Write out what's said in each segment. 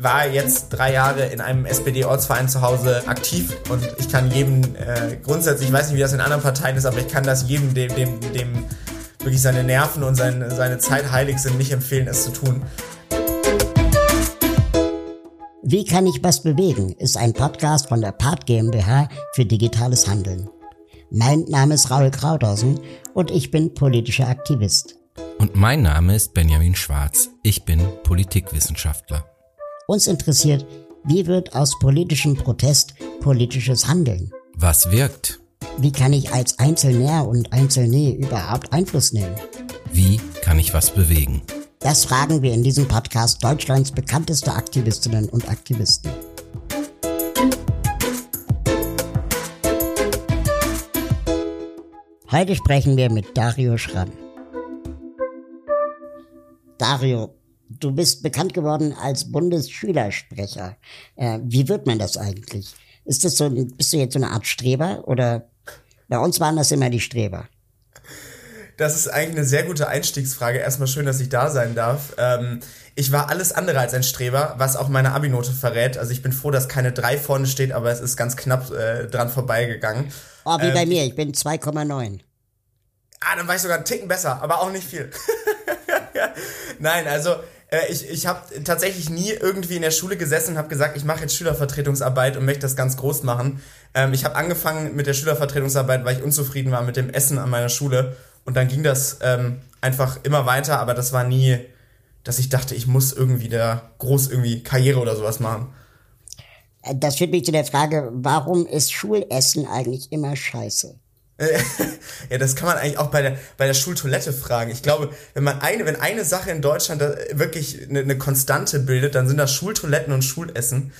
war jetzt drei Jahre in einem SPD-Ortsverein zu Hause aktiv und ich kann jedem äh, grundsätzlich, ich weiß nicht, wie das in anderen Parteien ist, aber ich kann das jedem, dem, dem, dem wirklich seine Nerven und sein, seine Zeit heilig sind, nicht empfehlen, es zu tun. Wie kann ich was bewegen? ist ein Podcast von der Part GmbH für digitales Handeln. Mein Name ist Raul Krauthausen und ich bin politischer Aktivist. Und mein Name ist Benjamin Schwarz. Ich bin Politikwissenschaftler. Uns interessiert, wie wird aus politischem Protest politisches Handeln? Was wirkt? Wie kann ich als Einzelner und Einzelne überhaupt Einfluss nehmen? Wie kann ich was bewegen? Das fragen wir in diesem Podcast Deutschlands bekannteste Aktivistinnen und Aktivisten. Heute sprechen wir mit Dario Schramm. Dario, du bist bekannt geworden als Bundesschülersprecher. Äh, wie wird man das eigentlich? Ist das so, bist du jetzt so eine Art Streber oder bei uns waren das immer die Streber? Das ist eigentlich eine sehr gute Einstiegsfrage. Erstmal schön, dass ich da sein darf. Ähm, ich war alles andere als ein Streber, was auch meine Abi-Note verrät. Also ich bin froh, dass keine 3 vorne steht, aber es ist ganz knapp äh, dran vorbeigegangen. Oh, wie ähm, bei mir, ich bin 2,9. Ah, dann war ich sogar einen Ticken besser, aber auch nicht viel. Nein, also äh, ich, ich habe tatsächlich nie irgendwie in der Schule gesessen und habe gesagt, ich mache jetzt Schülervertretungsarbeit und möchte das ganz groß machen. Ähm, ich habe angefangen mit der Schülervertretungsarbeit, weil ich unzufrieden war mit dem Essen an meiner Schule. Und dann ging das ähm, einfach immer weiter, aber das war nie, dass ich dachte, ich muss irgendwie da groß irgendwie Karriere oder sowas machen. Das führt mich zu der Frage, warum ist Schulessen eigentlich immer scheiße? ja, das kann man eigentlich auch bei der, bei der Schultoilette fragen. Ich glaube, wenn man eine, wenn eine Sache in Deutschland wirklich eine, eine Konstante bildet, dann sind das Schultoiletten und Schulessen.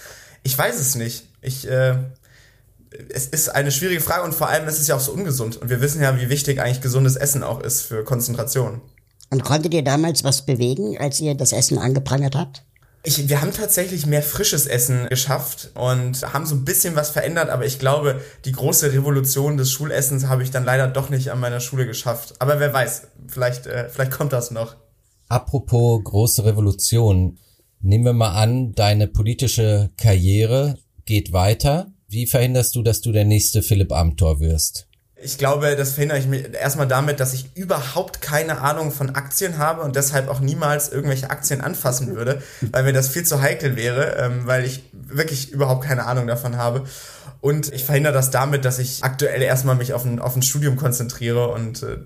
Ich weiß es nicht. Ich, äh, es ist eine schwierige Frage und vor allem ist es ja auch so ungesund. Und wir wissen ja, wie wichtig eigentlich gesundes Essen auch ist für Konzentration. Und konntet ihr damals was bewegen, als ihr das Essen angeprangert habt? Ich, wir haben tatsächlich mehr frisches Essen geschafft und haben so ein bisschen was verändert, aber ich glaube, die große Revolution des Schulessens habe ich dann leider doch nicht an meiner Schule geschafft. Aber wer weiß, vielleicht, äh, vielleicht kommt das noch. Apropos große Revolution, nehmen wir mal an, deine politische Karriere geht weiter. Wie verhinderst du, dass du der nächste Philipp Amthor wirst? Ich glaube, das verhindere ich mir erstmal damit, dass ich überhaupt keine Ahnung von Aktien habe und deshalb auch niemals irgendwelche Aktien anfassen würde, weil mir das viel zu heikel wäre, ähm, weil ich wirklich überhaupt keine Ahnung davon habe. Und ich verhindere das damit, dass ich aktuell erstmal mich auf ein, auf ein Studium konzentriere und äh,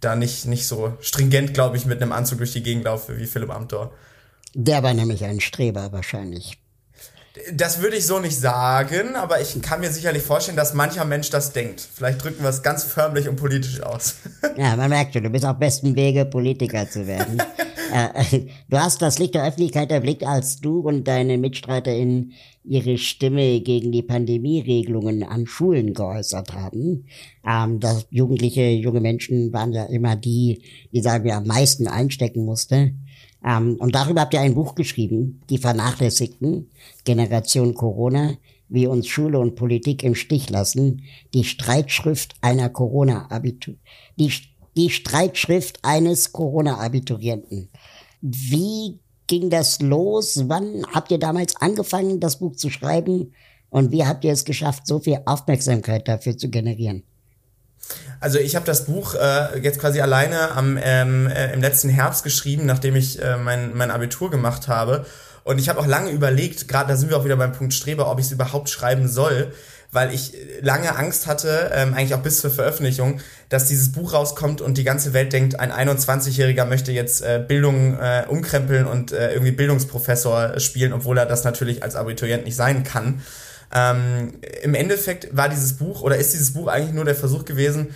da nicht, nicht so stringent, glaube ich, mit einem Anzug durch die Gegend laufe wie Philipp Amthor. Der war nämlich ein Streber wahrscheinlich. Das würde ich so nicht sagen, aber ich kann mir sicherlich vorstellen, dass mancher Mensch das denkt. Vielleicht drücken wir es ganz förmlich und politisch aus. ja, man merkt schon, du bist auf besten Wege, Politiker zu werden. Äh, du hast das Licht der Öffentlichkeit erblickt, als du und deine MitstreiterInnen ihre Stimme gegen die Pandemieregelungen an Schulen geäußert haben. Ähm, das jugendliche, junge Menschen waren ja immer die, die sagen wir am meisten einstecken musste. Ähm, und darüber habt ihr ein Buch geschrieben, die Vernachlässigten, Generation Corona, wie uns Schule und Politik im Stich lassen, die Streitschrift einer Corona-Abitur, die, die Streitschrift eines Corona-Abiturienten. Wie ging das los? Wann habt ihr damals angefangen, das Buch zu schreiben? Und wie habt ihr es geschafft, so viel Aufmerksamkeit dafür zu generieren? Also ich habe das Buch äh, jetzt quasi alleine am, ähm, äh, im letzten Herbst geschrieben, nachdem ich äh, mein, mein Abitur gemacht habe. Und ich habe auch lange überlegt, gerade da sind wir auch wieder beim Punkt Streber, ob ich es überhaupt schreiben soll, weil ich lange Angst hatte, ähm, eigentlich auch bis zur Veröffentlichung, dass dieses Buch rauskommt und die ganze Welt denkt, ein 21-Jähriger möchte jetzt äh, Bildung äh, umkrempeln und äh, irgendwie Bildungsprofessor spielen, obwohl er das natürlich als Abiturient nicht sein kann. Ähm, Im Endeffekt war dieses Buch oder ist dieses Buch eigentlich nur der Versuch gewesen,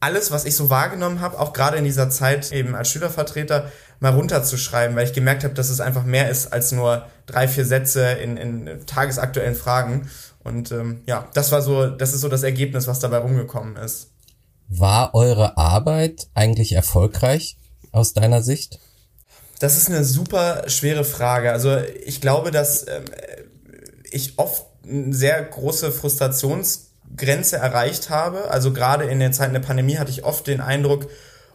alles, was ich so wahrgenommen habe, auch gerade in dieser Zeit eben als Schülervertreter, mal runterzuschreiben, weil ich gemerkt habe, dass es einfach mehr ist als nur drei, vier Sätze in, in tagesaktuellen Fragen. Und ähm, ja, das war so, das ist so das Ergebnis, was dabei rumgekommen ist. War eure Arbeit eigentlich erfolgreich aus deiner Sicht? Das ist eine super schwere Frage. Also ich glaube, dass ähm, ich oft eine sehr große Frustrationsgrenze erreicht habe. Also gerade in den Zeiten der Pandemie hatte ich oft den Eindruck,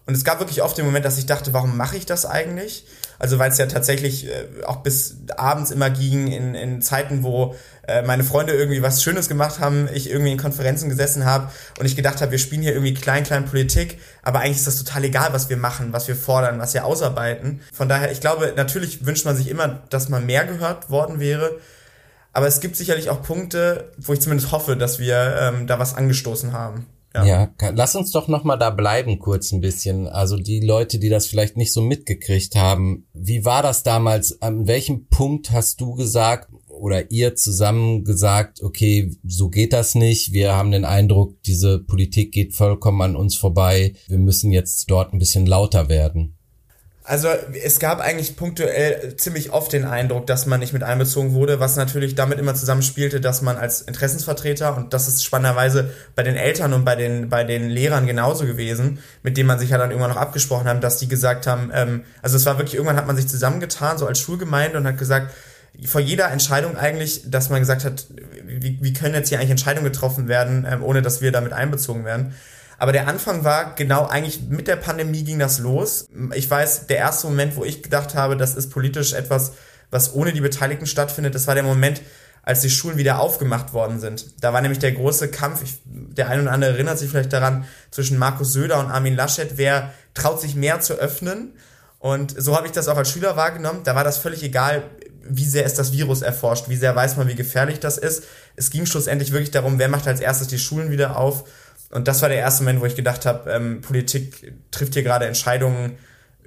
Und es gab wirklich oft den Moment, dass ich dachte, warum mache ich das eigentlich? Also weil es ja tatsächlich äh, auch bis abends immer ging, in, in Zeiten, wo äh, meine Freunde irgendwie was Schönes gemacht haben, ich irgendwie in Konferenzen gesessen habe und ich gedacht habe, wir spielen hier irgendwie klein, klein Politik, aber eigentlich ist das total egal, was wir machen, was wir fordern, was wir ausarbeiten. Von daher, ich glaube, natürlich wünscht man sich immer, dass man mehr gehört worden wäre. Aber es gibt sicherlich auch Punkte, wo ich zumindest hoffe, dass wir ähm, da was angestoßen haben. Ja. ja, lass uns doch noch mal da bleiben kurz ein bisschen. Also die Leute, die das vielleicht nicht so mitgekriegt haben, wie war das damals? An welchem Punkt hast du gesagt oder ihr zusammen gesagt, okay, so geht das nicht. Wir haben den Eindruck, diese Politik geht vollkommen an uns vorbei. Wir müssen jetzt dort ein bisschen lauter werden. Also es gab eigentlich punktuell ziemlich oft den Eindruck, dass man nicht mit einbezogen wurde, was natürlich damit immer zusammenspielte, dass man als Interessensvertreter, und das ist spannenderweise bei den Eltern und bei den, bei den Lehrern genauso gewesen, mit denen man sich ja dann irgendwann noch abgesprochen haben, dass die gesagt haben, ähm, also es war wirklich, irgendwann hat man sich zusammengetan, so als Schulgemeinde und hat gesagt, vor jeder Entscheidung eigentlich, dass man gesagt hat, wie, wie können jetzt hier eigentlich Entscheidungen getroffen werden, ähm, ohne dass wir damit einbezogen werden. Aber der Anfang war genau eigentlich mit der Pandemie ging das los. Ich weiß, der erste Moment, wo ich gedacht habe, das ist politisch etwas, was ohne die Beteiligten stattfindet, das war der Moment, als die Schulen wieder aufgemacht worden sind. Da war nämlich der große Kampf, ich, der eine oder andere erinnert sich vielleicht daran, zwischen Markus Söder und Armin Laschet, wer traut sich mehr zu öffnen. Und so habe ich das auch als Schüler wahrgenommen. Da war das völlig egal, wie sehr ist das Virus erforscht, wie sehr weiß man, wie gefährlich das ist. Es ging schlussendlich wirklich darum, wer macht als erstes die Schulen wieder auf und das war der erste Moment, wo ich gedacht habe, ähm, Politik trifft hier gerade Entscheidungen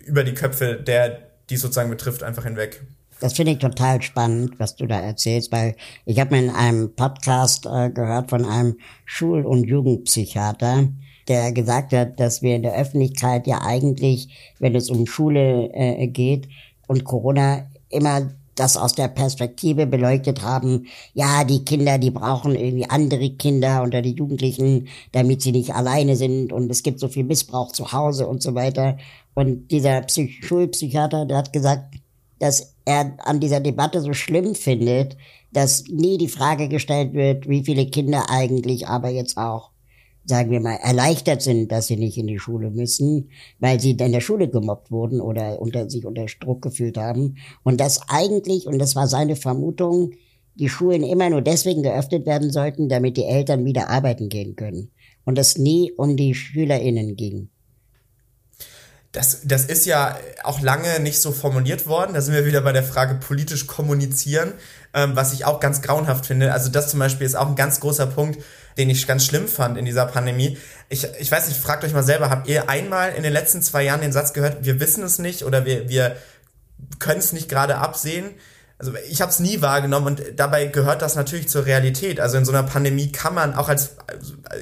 über die Köpfe der, die es sozusagen betrifft, einfach hinweg. Das finde ich total spannend, was du da erzählst, weil ich habe mir in einem Podcast äh, gehört von einem Schul- und Jugendpsychiater, der gesagt hat, dass wir in der Öffentlichkeit ja eigentlich, wenn es um Schule äh, geht und Corona, immer das aus der Perspektive beleuchtet haben, ja, die Kinder, die brauchen irgendwie andere Kinder oder die Jugendlichen, damit sie nicht alleine sind und es gibt so viel Missbrauch zu Hause und so weiter. Und dieser Psych Schulpsychiater, der hat gesagt, dass er an dieser Debatte so schlimm findet, dass nie die Frage gestellt wird, wie viele Kinder eigentlich aber jetzt auch sagen wir mal, erleichtert sind, dass sie nicht in die Schule müssen, weil sie in der Schule gemobbt wurden oder unter sich unter Druck gefühlt haben. Und dass eigentlich, und das war seine Vermutung, die Schulen immer nur deswegen geöffnet werden sollten, damit die Eltern wieder arbeiten gehen können. Und es nie um die SchülerInnen ging. Das, das ist ja auch lange nicht so formuliert worden. Da sind wir wieder bei der Frage politisch kommunizieren, ähm, was ich auch ganz grauenhaft finde. Also das zum Beispiel ist auch ein ganz großer Punkt, den ich ganz schlimm fand in dieser Pandemie. Ich, ich weiß nicht, fragt euch mal selber, habt ihr einmal in den letzten zwei Jahren den Satz gehört, wir wissen es nicht oder wir, wir können es nicht gerade absehen? Also ich habe es nie wahrgenommen und dabei gehört das natürlich zur Realität. Also in so einer Pandemie kann man auch als,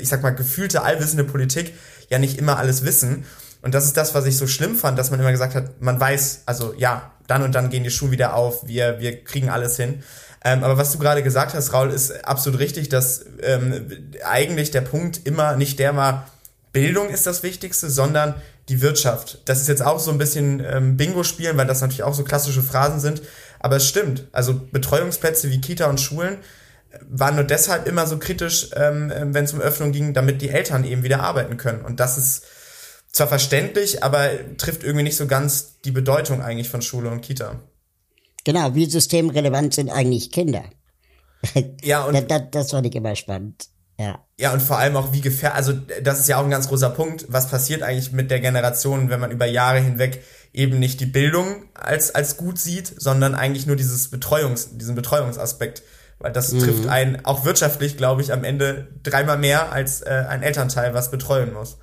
ich sag mal, gefühlte allwissende Politik ja nicht immer alles wissen. Und das ist das, was ich so schlimm fand, dass man immer gesagt hat, man weiß, also ja, dann und dann gehen die Schuhe wieder auf, wir, wir kriegen alles hin. Ähm, aber was du gerade gesagt hast, Raul, ist absolut richtig, dass ähm, eigentlich der Punkt immer nicht der war, Bildung ist das Wichtigste, sondern die Wirtschaft. Das ist jetzt auch so ein bisschen ähm, Bingo spielen, weil das natürlich auch so klassische Phrasen sind. Aber es stimmt. Also Betreuungsplätze wie Kita und Schulen äh, waren nur deshalb immer so kritisch, ähm, äh, wenn es um Öffnung ging, damit die Eltern eben wieder arbeiten können. Und das ist zwar verständlich, aber trifft irgendwie nicht so ganz die Bedeutung eigentlich von Schule und Kita. Genau, wie systemrelevant sind eigentlich Kinder? Ja, und das, das, das fand ich immer spannend. Ja. Ja, und vor allem auch wie gefährlich, also das ist ja auch ein ganz großer Punkt, was passiert eigentlich mit der Generation, wenn man über Jahre hinweg eben nicht die Bildung als, als gut sieht, sondern eigentlich nur dieses Betreuungs, diesen Betreuungsaspekt. Weil das mhm. trifft einen auch wirtschaftlich, glaube ich, am Ende dreimal mehr als äh, ein Elternteil, was betreuen muss.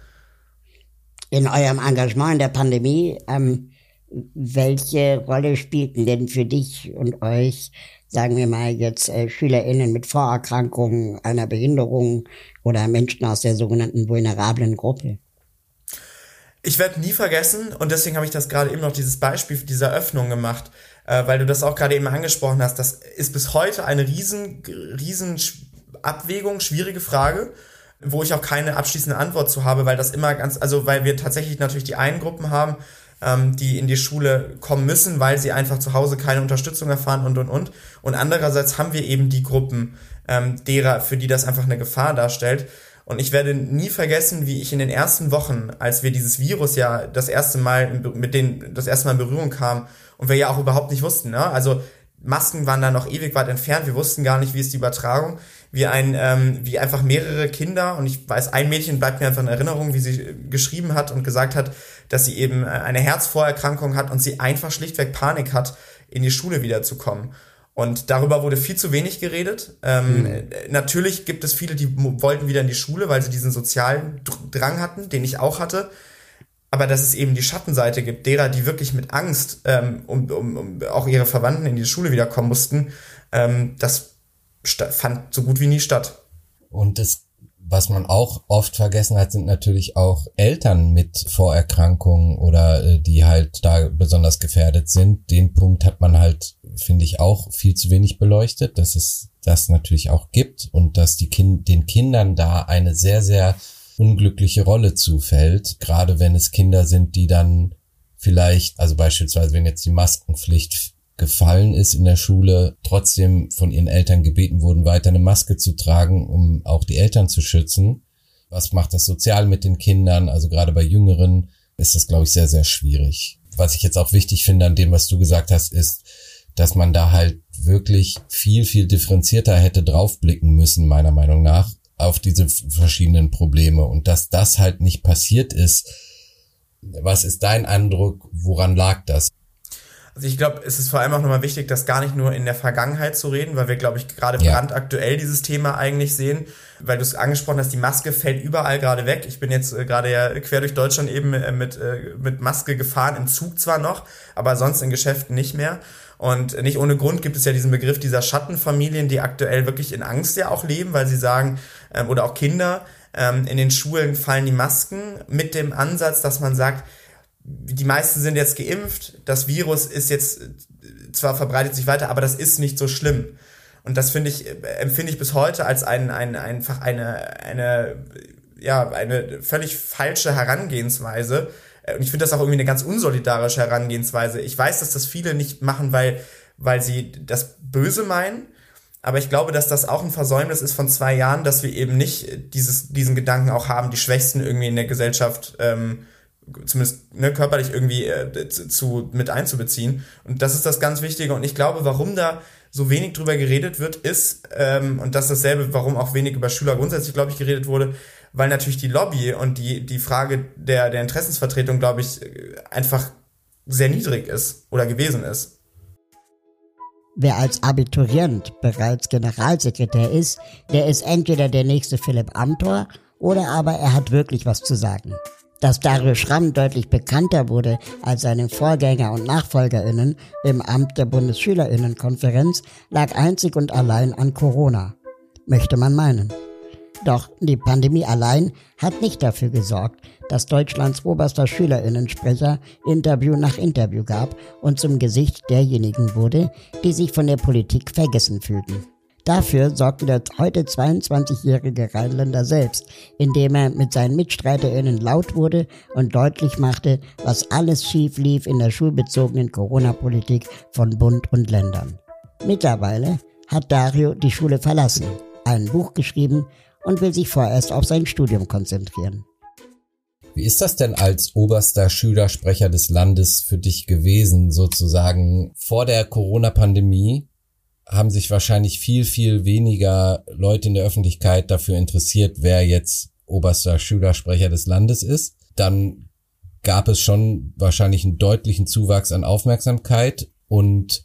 In eurem Engagement in der Pandemie ähm, welche Rolle spielten denn für dich und euch, sagen wir mal jetzt äh, SchülerInnen mit Vorerkrankungen, einer Behinderung oder Menschen aus der sogenannten vulnerablen Gruppe? Ich werde nie vergessen, und deswegen habe ich das gerade eben noch dieses Beispiel dieser Öffnung gemacht, äh, weil du das auch gerade eben angesprochen hast. Das ist bis heute eine riesen, riesen Abwägung, schwierige Frage, wo ich auch keine abschließende Antwort zu habe, weil das immer ganz, also weil wir tatsächlich natürlich die einen Gruppen haben, ähm, die in die Schule kommen müssen, weil sie einfach zu Hause keine Unterstützung erfahren und und und. Und andererseits haben wir eben die Gruppen, ähm, derer, für die das einfach eine Gefahr darstellt. Und ich werde nie vergessen, wie ich in den ersten Wochen, als wir dieses Virus ja das erste Mal mit den das erste Mal in Berührung kam und wir ja auch überhaupt nicht wussten, ne? Also Masken waren da noch ewig weit entfernt, wir wussten gar nicht, wie ist die Übertragung, wie ein ähm, wie einfach mehrere Kinder und ich weiß, ein Mädchen bleibt mir einfach in Erinnerung, wie sie geschrieben hat und gesagt hat, dass sie eben äh, eine Herzvorerkrankung hat und sie einfach schlichtweg Panik hat, in die Schule wiederzukommen. Und darüber wurde viel zu wenig geredet. Ähm, mhm. Natürlich gibt es viele, die wollten wieder in die Schule, weil sie diesen sozialen Drang hatten, den ich auch hatte. Aber dass es eben die Schattenseite gibt, derer, die wirklich mit Angst ähm, um, um, um auch ihre Verwandten in die Schule wiederkommen mussten, ähm, das fand so gut wie nie statt. Und das was man auch oft vergessen hat, sind natürlich auch Eltern mit Vorerkrankungen oder äh, die halt da besonders gefährdet sind. Den Punkt hat man halt, finde ich, auch viel zu wenig beleuchtet, dass es das natürlich auch gibt und dass die kind den Kindern da eine sehr, sehr unglückliche Rolle zufällt, gerade wenn es Kinder sind, die dann vielleicht, also beispielsweise wenn jetzt die Maskenpflicht gefallen ist in der Schule, trotzdem von ihren Eltern gebeten wurden, weiter eine Maske zu tragen, um auch die Eltern zu schützen. Was macht das sozial mit den Kindern? Also gerade bei Jüngeren ist das, glaube ich, sehr, sehr schwierig. Was ich jetzt auch wichtig finde an dem, was du gesagt hast, ist, dass man da halt wirklich viel, viel differenzierter hätte draufblicken müssen, meiner Meinung nach, auf diese verschiedenen Probleme und dass das halt nicht passiert ist. Was ist dein Eindruck? Woran lag das? Also ich glaube, es ist vor allem auch nochmal wichtig, das gar nicht nur in der Vergangenheit zu reden, weil wir, glaube ich, gerade ja. brandaktuell dieses Thema eigentlich sehen, weil du es angesprochen hast, die Maske fällt überall gerade weg. Ich bin jetzt äh, gerade ja quer durch Deutschland eben äh, mit, äh, mit Maske gefahren, im Zug zwar noch, aber sonst in Geschäften nicht mehr. Und nicht ohne Grund gibt es ja diesen Begriff dieser Schattenfamilien, die aktuell wirklich in Angst ja auch leben, weil sie sagen, ähm, oder auch Kinder, ähm, in den Schulen fallen die Masken mit dem Ansatz, dass man sagt, die meisten sind jetzt geimpft, das Virus ist jetzt zwar verbreitet sich weiter, aber das ist nicht so schlimm. Und das finde ich, empfinde ich bis heute als ein, ein, einfach eine, eine, ja, eine völlig falsche Herangehensweise. Und ich finde das auch irgendwie eine ganz unsolidarische Herangehensweise. Ich weiß, dass das viele nicht machen, weil, weil sie das Böse meinen. Aber ich glaube, dass das auch ein Versäumnis ist von zwei Jahren, dass wir eben nicht dieses, diesen Gedanken auch haben, die Schwächsten irgendwie in der Gesellschaft ähm, zumindest ne, körperlich irgendwie äh, zu, mit einzubeziehen. Und das ist das ganz Wichtige. Und ich glaube, warum da so wenig drüber geredet wird, ist, ähm, und das ist dasselbe, warum auch wenig über Schüler grundsätzlich, glaube ich, geredet wurde, weil natürlich die Lobby und die, die Frage der, der Interessensvertretung, glaube ich, einfach sehr niedrig ist oder gewesen ist. Wer als Abiturient bereits Generalsekretär ist, der ist entweder der nächste Philipp Amthor oder aber er hat wirklich was zu sagen. Dass Dario Schramm deutlich bekannter wurde als seine Vorgänger und NachfolgerInnen im Amt der Bundesschülerinnenkonferenz lag einzig und allein an Corona. Möchte man meinen. Doch die Pandemie allein hat nicht dafür gesorgt, dass Deutschlands oberster Schülerinnensprecher Interview nach Interview gab und zum Gesicht derjenigen wurde, die sich von der Politik vergessen fühlten. Dafür sorgte der heute 22-jährige Rheinländer selbst, indem er mit seinen MitstreiterInnen laut wurde und deutlich machte, was alles schief lief in der schulbezogenen Corona-Politik von Bund und Ländern. Mittlerweile hat Dario die Schule verlassen, ein Buch geschrieben und will sich vorerst auf sein Studium konzentrieren. Wie ist das denn als oberster Schülersprecher des Landes für dich gewesen, sozusagen vor der Corona-Pandemie? Haben sich wahrscheinlich viel, viel weniger Leute in der Öffentlichkeit dafür interessiert, wer jetzt oberster Schülersprecher des Landes ist. Dann gab es schon wahrscheinlich einen deutlichen Zuwachs an Aufmerksamkeit und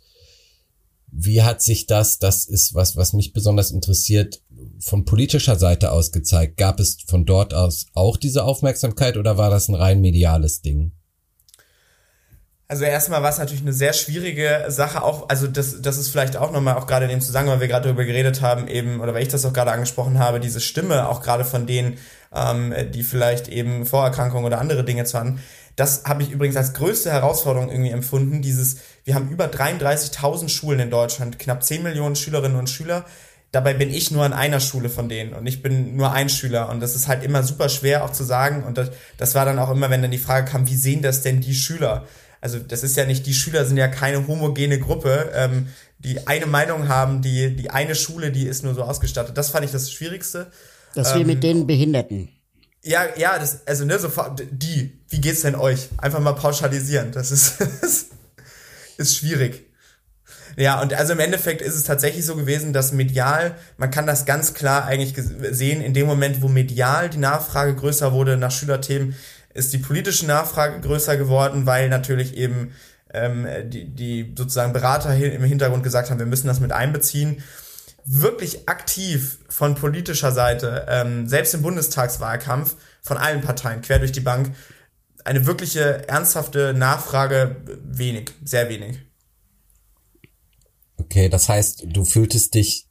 wie hat sich das, das ist was, was mich besonders interessiert, von politischer Seite aus gezeigt? Gab es von dort aus auch diese Aufmerksamkeit oder war das ein rein mediales Ding? Also erstmal war es natürlich eine sehr schwierige Sache, auch, also das, das ist vielleicht auch nochmal, auch gerade in dem Zusammenhang, weil wir gerade darüber geredet haben, eben, oder weil ich das auch gerade angesprochen habe, diese Stimme, auch gerade von denen, ähm, die vielleicht eben Vorerkrankungen oder andere Dinge zu haben. Das habe ich übrigens als größte Herausforderung irgendwie empfunden, dieses, wir haben über 33.000 Schulen in Deutschland, knapp 10 Millionen Schülerinnen und Schüler, Dabei bin ich nur an einer Schule von denen und ich bin nur ein Schüler und das ist halt immer super schwer auch zu sagen und das, das war dann auch immer, wenn dann die Frage kam, wie sehen das denn die Schüler? Also das ist ja nicht, die Schüler sind ja keine homogene Gruppe, ähm, die eine Meinung haben, die, die eine Schule, die ist nur so ausgestattet. Das fand ich das Schwierigste. Das wie mit den Behinderten. Ja, ja, das, also ne, sofort, die, wie geht's denn euch? Einfach mal pauschalisieren, das ist, ist schwierig. Ja, und also im Endeffekt ist es tatsächlich so gewesen, dass medial, man kann das ganz klar eigentlich sehen, in dem Moment, wo medial die Nachfrage größer wurde nach Schülerthemen, ist die politische Nachfrage größer geworden, weil natürlich eben ähm, die, die sozusagen Berater im Hintergrund gesagt haben, wir müssen das mit einbeziehen. Wirklich aktiv von politischer Seite, ähm, selbst im Bundestagswahlkampf, von allen Parteien, quer durch die Bank, eine wirkliche ernsthafte Nachfrage wenig, sehr wenig. Okay, das heißt, du fühltest dich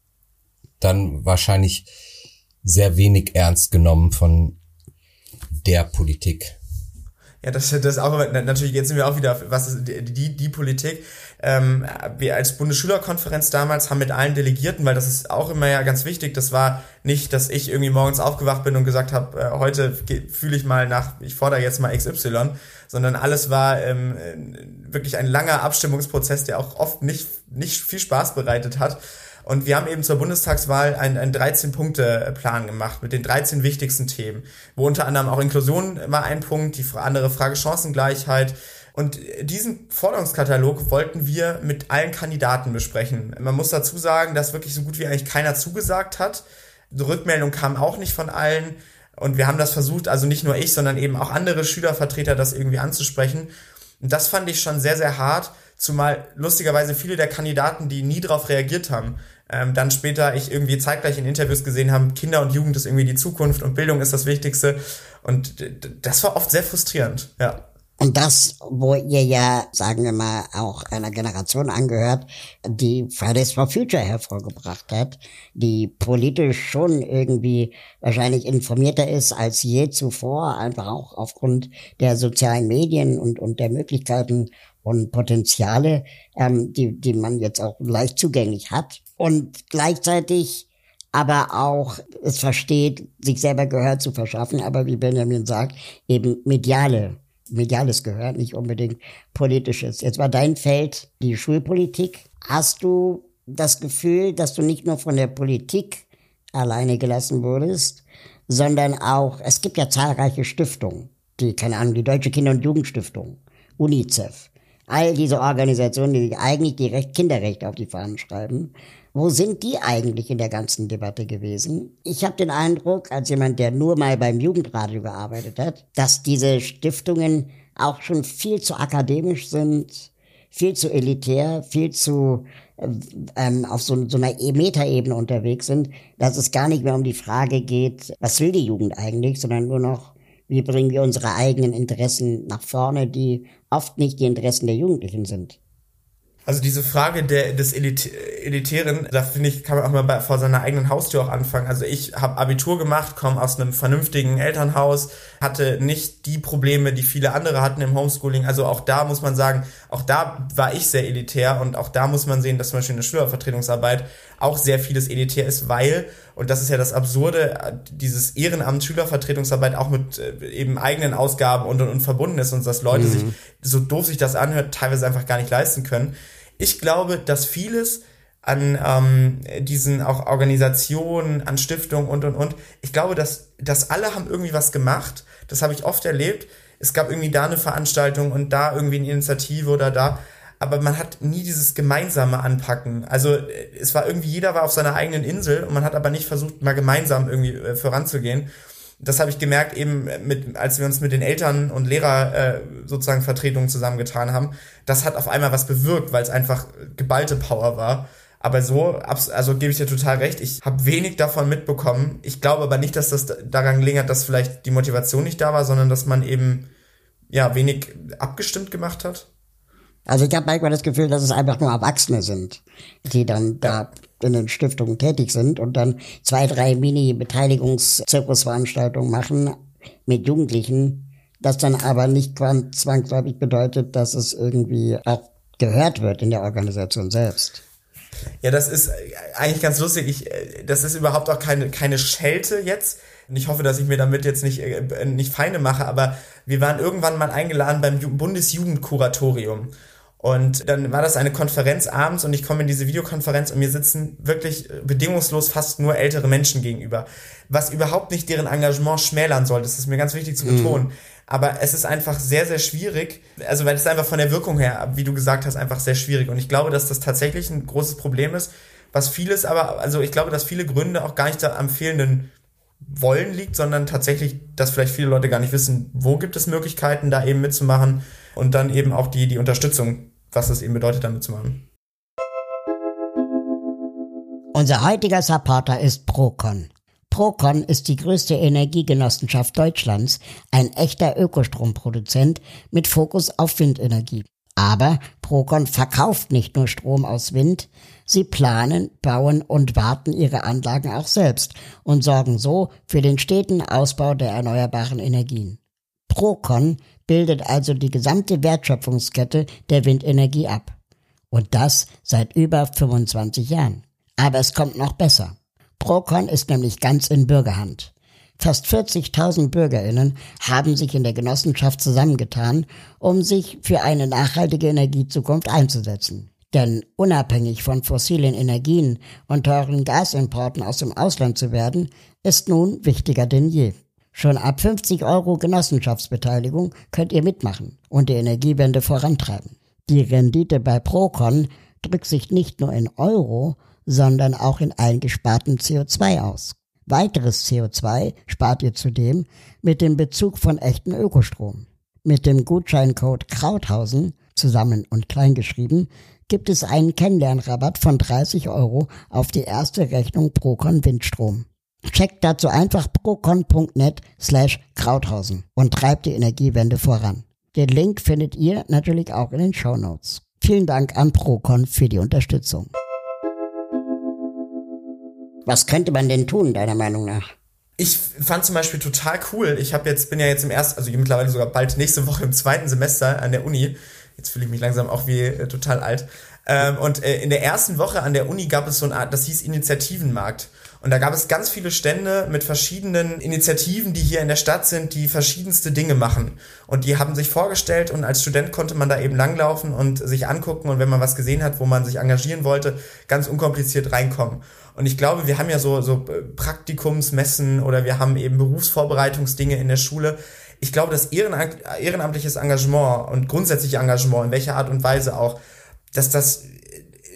dann wahrscheinlich sehr wenig ernst genommen von der Politik. Ja, das, ist auch natürlich, jetzt sind wir auch wieder, was ist die, die, die Politik. Ähm, wir als Bundesschülerkonferenz damals haben mit allen Delegierten, weil das ist auch immer ja ganz wichtig, das war nicht, dass ich irgendwie morgens aufgewacht bin und gesagt habe, äh, heute fühle ich mal nach, ich fordere jetzt mal XY, sondern alles war ähm, wirklich ein langer Abstimmungsprozess, der auch oft nicht, nicht viel Spaß bereitet hat. Und wir haben eben zur Bundestagswahl einen, einen 13-Punkte-Plan gemacht mit den 13 wichtigsten Themen, wo unter anderem auch Inklusion war ein Punkt, die andere Frage Chancengleichheit. Und diesen Forderungskatalog wollten wir mit allen Kandidaten besprechen. Man muss dazu sagen, dass wirklich so gut wie eigentlich keiner zugesagt hat. Die Rückmeldung kam auch nicht von allen. Und wir haben das versucht, also nicht nur ich, sondern eben auch andere Schülervertreter, das irgendwie anzusprechen. Und das fand ich schon sehr, sehr hart, zumal lustigerweise viele der Kandidaten, die nie darauf reagiert haben, ähm, dann später ich irgendwie zeitgleich in Interviews gesehen haben, Kinder und Jugend ist irgendwie die Zukunft und Bildung ist das Wichtigste. Und das war oft sehr frustrierend, ja. Und das, wo ihr ja, sagen wir mal, auch einer Generation angehört, die Fridays for Future hervorgebracht hat, die politisch schon irgendwie wahrscheinlich informierter ist als je zuvor, einfach auch aufgrund der sozialen Medien und, und der Möglichkeiten und Potenziale, ähm, die, die man jetzt auch leicht zugänglich hat und gleichzeitig aber auch es versteht, sich selber Gehör zu verschaffen, aber wie Benjamin sagt, eben mediale, mediales Gehör, nicht unbedingt politisches. Jetzt war dein Feld die Schulpolitik. Hast du das Gefühl, dass du nicht nur von der Politik alleine gelassen wurdest, sondern auch, es gibt ja zahlreiche Stiftungen, die, keine Ahnung, die Deutsche Kinder- und Jugendstiftung, UNICEF, all diese Organisationen, die eigentlich die Recht Kinderrechte auf die Fahnen schreiben, wo sind die eigentlich in der ganzen Debatte gewesen? Ich habe den Eindruck, als jemand, der nur mal beim Jugendradio gearbeitet hat, dass diese Stiftungen auch schon viel zu akademisch sind, viel zu elitär, viel zu äh, ähm, auf so, so einer e-, Metaebene unterwegs sind, dass es gar nicht mehr um die Frage geht, was will die Jugend eigentlich, sondern nur noch, wie bringen wir unsere eigenen Interessen nach vorne, die oft nicht die Interessen der Jugendlichen sind. Also diese Frage der, des Elit Elitären, da finde ich, kann man auch mal bei, vor seiner eigenen Haustür auch anfangen. Also ich habe Abitur gemacht, komme aus einem vernünftigen Elternhaus, hatte nicht die Probleme, die viele andere hatten im Homeschooling. Also auch da muss man sagen, auch da war ich sehr elitär und auch da muss man sehen, dass zum Beispiel in der Schülervertretungsarbeit auch sehr vieles elitär ist, weil, und das ist ja das Absurde, dieses Ehrenamt Schülervertretungsarbeit auch mit äh, eben eigenen Ausgaben und, und, und verbunden ist und dass Leute mhm. sich, so doof sich das anhört, teilweise einfach gar nicht leisten können. Ich glaube, dass vieles an ähm, diesen auch Organisationen, an Stiftungen und und und. Ich glaube, dass, dass alle haben irgendwie was gemacht. Das habe ich oft erlebt. Es gab irgendwie da eine Veranstaltung und da irgendwie eine Initiative oder da. Aber man hat nie dieses gemeinsame Anpacken. Also es war irgendwie, jeder war auf seiner eigenen Insel und man hat aber nicht versucht, mal gemeinsam irgendwie äh, voranzugehen das habe ich gemerkt eben mit, als wir uns mit den Eltern und Lehrer äh, sozusagen Vertretungen zusammengetan haben. Das hat auf einmal was bewirkt, weil es einfach geballte Power war. Aber so, also gebe ich dir total recht, ich habe wenig davon mitbekommen. Ich glaube aber nicht, dass das daran gelingen dass vielleicht die Motivation nicht da war, sondern dass man eben ja wenig abgestimmt gemacht hat. Also ich habe manchmal das Gefühl, dass es einfach nur Erwachsene sind, die dann da in den Stiftungen tätig sind und dann zwei, drei Mini-Beteiligungszirkusveranstaltungen machen mit Jugendlichen, das dann aber nicht zwangsläufig bedeutet, dass es irgendwie auch gehört wird in der Organisation selbst. Ja, das ist eigentlich ganz lustig. Ich, das ist überhaupt auch keine, keine Schelte jetzt. Und ich hoffe, dass ich mir damit jetzt nicht, nicht Feinde mache, aber wir waren irgendwann mal eingeladen beim Bundesjugendkuratorium. Und dann war das eine Konferenz abends und ich komme in diese Videokonferenz und mir sitzen wirklich bedingungslos fast nur ältere Menschen gegenüber. Was überhaupt nicht deren Engagement schmälern soll. Das ist mir ganz wichtig zu betonen. Mhm. Aber es ist einfach sehr, sehr schwierig. Also, weil es einfach von der Wirkung her, wie du gesagt hast, einfach sehr schwierig. Und ich glaube, dass das tatsächlich ein großes Problem ist. Was vieles aber, also ich glaube, dass viele Gründe auch gar nicht am fehlenden Wollen liegt, sondern tatsächlich, dass vielleicht viele Leute gar nicht wissen, wo gibt es Möglichkeiten, da eben mitzumachen und dann eben auch die, die Unterstützung, was es eben bedeutet, da mitzumachen. Unser heutiger Supporter ist Procon. Procon ist die größte Energiegenossenschaft Deutschlands, ein echter Ökostromproduzent mit Fokus auf Windenergie. Aber Procon verkauft nicht nur Strom aus Wind, sie planen, bauen und warten ihre Anlagen auch selbst und sorgen so für den steten Ausbau der erneuerbaren Energien. Procon bildet also die gesamte Wertschöpfungskette der Windenergie ab. Und das seit über 25 Jahren. Aber es kommt noch besser. Procon ist nämlich ganz in Bürgerhand. Fast 40.000 Bürgerinnen haben sich in der Genossenschaft zusammengetan, um sich für eine nachhaltige Energiezukunft einzusetzen. Denn unabhängig von fossilen Energien und teuren Gasimporten aus dem Ausland zu werden, ist nun wichtiger denn je. Schon ab 50 Euro Genossenschaftsbeteiligung könnt ihr mitmachen und die Energiewende vorantreiben. Die Rendite bei Procon drückt sich nicht nur in Euro, sondern auch in eingespartem CO2 aus. Weiteres CO2 spart ihr zudem mit dem Bezug von echten Ökostrom. Mit dem Gutscheincode Krauthausen, zusammen und kleingeschrieben, gibt es einen Kennenlernrabatt von 30 Euro auf die erste Rechnung Procon Windstrom. Checkt dazu einfach procon.net slash Krauthausen und treibt die Energiewende voran. Den Link findet ihr natürlich auch in den Show Notes. Vielen Dank an Procon für die Unterstützung. Was könnte man denn tun, deiner Meinung nach? Ich fand zum Beispiel total cool. Ich habe jetzt bin ja jetzt im ersten, also mittlerweile sogar bald nächste Woche im zweiten Semester an der Uni. Jetzt fühle ich mich langsam auch wie äh, total alt. Ähm, und äh, in der ersten Woche an der Uni gab es so eine Art, das hieß Initiativenmarkt. Und da gab es ganz viele Stände mit verschiedenen Initiativen, die hier in der Stadt sind, die verschiedenste Dinge machen. Und die haben sich vorgestellt und als Student konnte man da eben langlaufen und sich angucken und wenn man was gesehen hat, wo man sich engagieren wollte, ganz unkompliziert reinkommen. Und ich glaube, wir haben ja so, so Praktikumsmessen oder wir haben eben Berufsvorbereitungsdinge in der Schule. Ich glaube, dass ehrenamtliches Engagement und grundsätzlich Engagement, in welcher Art und Weise auch, dass das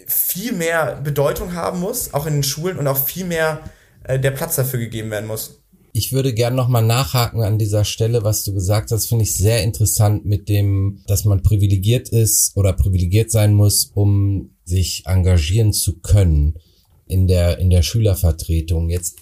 viel mehr Bedeutung haben muss, auch in den Schulen und auch viel mehr äh, der Platz dafür gegeben werden muss. Ich würde gern nochmal nachhaken an dieser Stelle, was du gesagt hast, finde ich sehr interessant mit dem, dass man privilegiert ist oder privilegiert sein muss, um sich engagieren zu können in der, in der Schülervertretung. Jetzt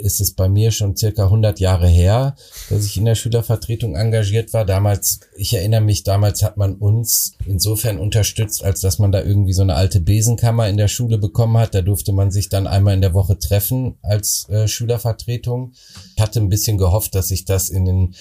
ist es bei mir schon circa 100 Jahre her, dass ich in der Schülervertretung engagiert war. Damals, ich erinnere mich, damals hat man uns insofern unterstützt, als dass man da irgendwie so eine alte Besenkammer in der Schule bekommen hat. Da durfte man sich dann einmal in der Woche treffen als äh, Schülervertretung. Ich hatte ein bisschen gehofft, dass sich das in den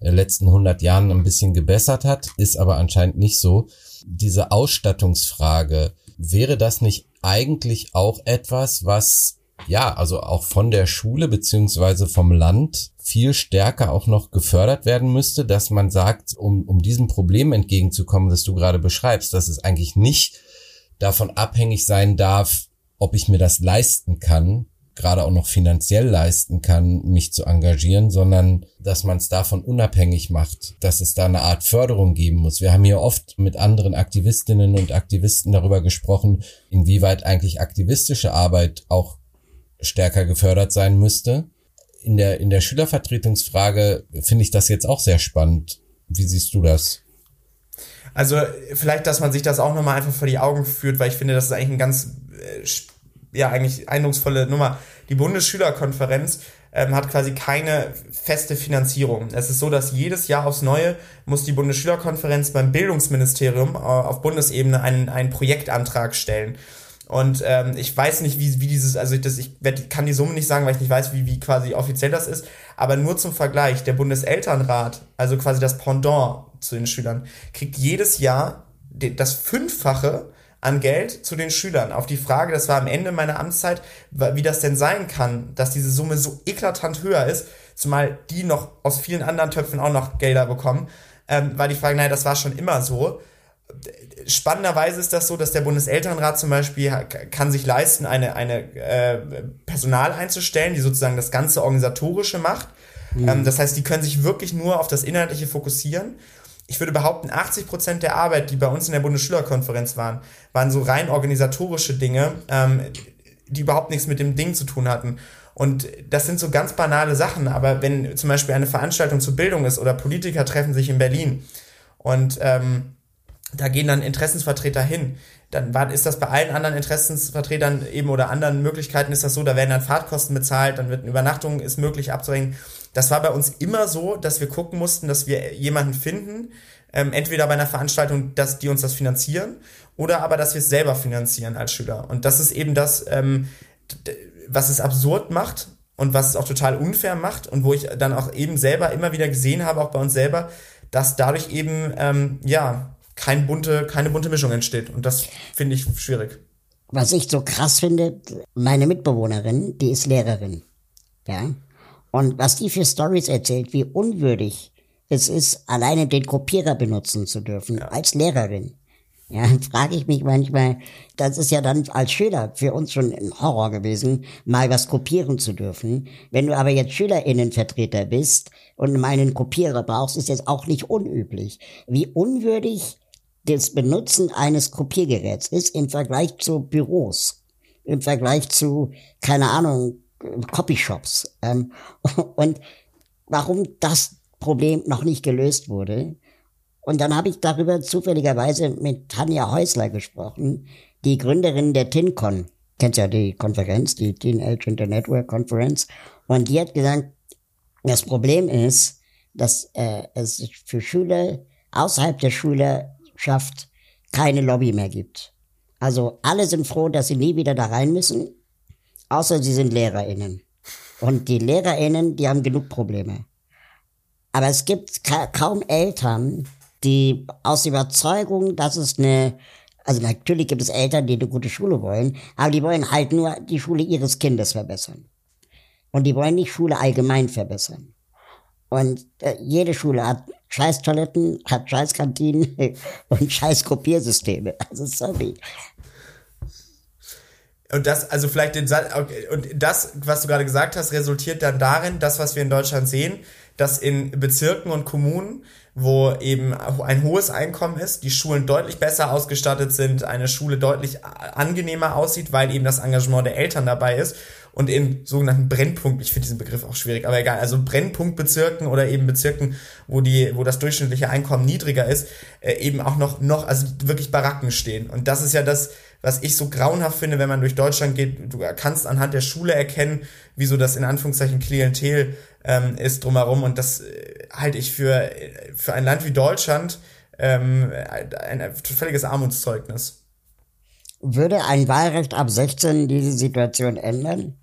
äh, letzten 100 Jahren ein bisschen gebessert hat, ist aber anscheinend nicht so. Diese Ausstattungsfrage, wäre das nicht eigentlich auch etwas, was ja, also auch von der Schule beziehungsweise vom Land viel stärker auch noch gefördert werden müsste, dass man sagt, um, um diesem Problem entgegenzukommen, das du gerade beschreibst, dass es eigentlich nicht davon abhängig sein darf, ob ich mir das leisten kann, gerade auch noch finanziell leisten kann, mich zu engagieren, sondern dass man es davon unabhängig macht, dass es da eine Art Förderung geben muss. Wir haben hier oft mit anderen Aktivistinnen und Aktivisten darüber gesprochen, inwieweit eigentlich aktivistische Arbeit auch stärker gefördert sein müsste. In der, in der Schülervertretungsfrage finde ich das jetzt auch sehr spannend. Wie siehst du das? Also vielleicht, dass man sich das auch nochmal einfach vor die Augen führt, weil ich finde, das ist eigentlich ein ganz, äh, ja, eigentlich eindrucksvolle Nummer. Die Bundesschülerkonferenz ähm, hat quasi keine feste Finanzierung. Es ist so, dass jedes Jahr aufs Neue muss die Bundesschülerkonferenz beim Bildungsministerium äh, auf Bundesebene einen, einen Projektantrag stellen. Und ähm, ich weiß nicht, wie, wie dieses, also das, ich werd, kann die Summe nicht sagen, weil ich nicht weiß, wie, wie quasi offiziell das ist. Aber nur zum Vergleich, der Bundeselternrat, also quasi das Pendant zu den Schülern, kriegt jedes Jahr das Fünffache an Geld zu den Schülern. Auf die Frage, das war am Ende meiner Amtszeit, wie das denn sein kann, dass diese Summe so eklatant höher ist, zumal die noch aus vielen anderen Töpfen auch noch Gelder bekommen, ähm, war die Frage, naja, das war schon immer so. spannenderweise ist das so, dass der Bundeselternrat zum Beispiel kann sich leisten, eine, eine äh, Personal einzustellen, die sozusagen das ganze Organisatorische macht. Mhm. Ähm, das heißt, die können sich wirklich nur auf das Inhaltliche fokussieren. Ich würde behaupten, 80 Prozent der Arbeit, die bei uns in der Bundesschülerkonferenz waren, waren so rein organisatorische Dinge, ähm, die überhaupt nichts mit dem Ding zu tun hatten. Und das sind so ganz banale Sachen, aber wenn zum Beispiel eine Veranstaltung zur Bildung ist oder Politiker treffen sich in Berlin und ähm, da gehen dann Interessensvertreter hin. Dann war, ist das bei allen anderen Interessensvertretern eben oder anderen Möglichkeiten ist das so, da werden dann Fahrtkosten bezahlt, dann wird eine Übernachtung ist möglich abzurechnen. Das war bei uns immer so, dass wir gucken mussten, dass wir jemanden finden, ähm, entweder bei einer Veranstaltung, dass die uns das finanzieren, oder aber, dass wir es selber finanzieren als Schüler. Und das ist eben das, ähm, was es absurd macht und was es auch total unfair macht und wo ich dann auch eben selber immer wieder gesehen habe, auch bei uns selber, dass dadurch eben, ähm, ja, kein bunte, keine bunte Mischung entsteht. Und das finde ich schwierig. Was ich so krass finde, meine Mitbewohnerin, die ist Lehrerin. Ja. Und was die für Stories erzählt, wie unwürdig es ist, alleine den Kopierer benutzen zu dürfen, ja. als Lehrerin. Ja, frage ich mich manchmal, das ist ja dann als Schüler für uns schon ein Horror gewesen, mal was kopieren zu dürfen. Wenn du aber jetzt Schülerinnenvertreter bist und meinen Kopierer brauchst, ist jetzt auch nicht unüblich. Wie unwürdig das Benutzen eines Kopiergeräts ist im Vergleich zu Büros, im Vergleich zu, keine Ahnung, Copyshops. Ähm, und warum das Problem noch nicht gelöst wurde. Und dann habe ich darüber zufälligerweise mit Tanja Häusler gesprochen, die Gründerin der TinCon. Kennst ja die Konferenz, die Teenage Internet Network Conference. Und die hat gesagt, das Problem ist, dass äh, es für Schüler außerhalb der Schule schafft, keine Lobby mehr gibt. Also alle sind froh, dass sie nie wieder da rein müssen, außer sie sind LehrerInnen. Und die LehrerInnen, die haben genug Probleme. Aber es gibt ka kaum Eltern, die aus Überzeugung, dass es eine, also natürlich gibt es Eltern, die eine gute Schule wollen, aber die wollen halt nur die Schule ihres Kindes verbessern. Und die wollen nicht Schule allgemein verbessern. Und äh, jede Schule hat scheiß Toiletten, hat scheiß Kantinen und scheiß Kopiersysteme. Also sorry. Und das, also vielleicht den Satz, okay, und das, was du gerade gesagt hast, resultiert dann darin, das, was wir in Deutschland sehen, dass in Bezirken und Kommunen, wo eben ein hohes Einkommen ist, die Schulen deutlich besser ausgestattet sind, eine Schule deutlich angenehmer aussieht, weil eben das Engagement der Eltern dabei ist und in sogenannten Brennpunkt, ich finde diesen Begriff auch schwierig, aber egal, also Brennpunktbezirken oder eben Bezirken, wo die, wo das durchschnittliche Einkommen niedriger ist, äh, eben auch noch, noch, also wirklich Baracken stehen. Und das ist ja das, was ich so grauenhaft finde, wenn man durch Deutschland geht. Du kannst anhand der Schule erkennen, wieso das in Anführungszeichen Klientel ähm, ist drumherum. Und das äh, halte ich für, für ein Land wie Deutschland ähm, ein, ein völliges Armutszeugnis. Würde ein Wahlrecht ab 16 diese Situation ändern?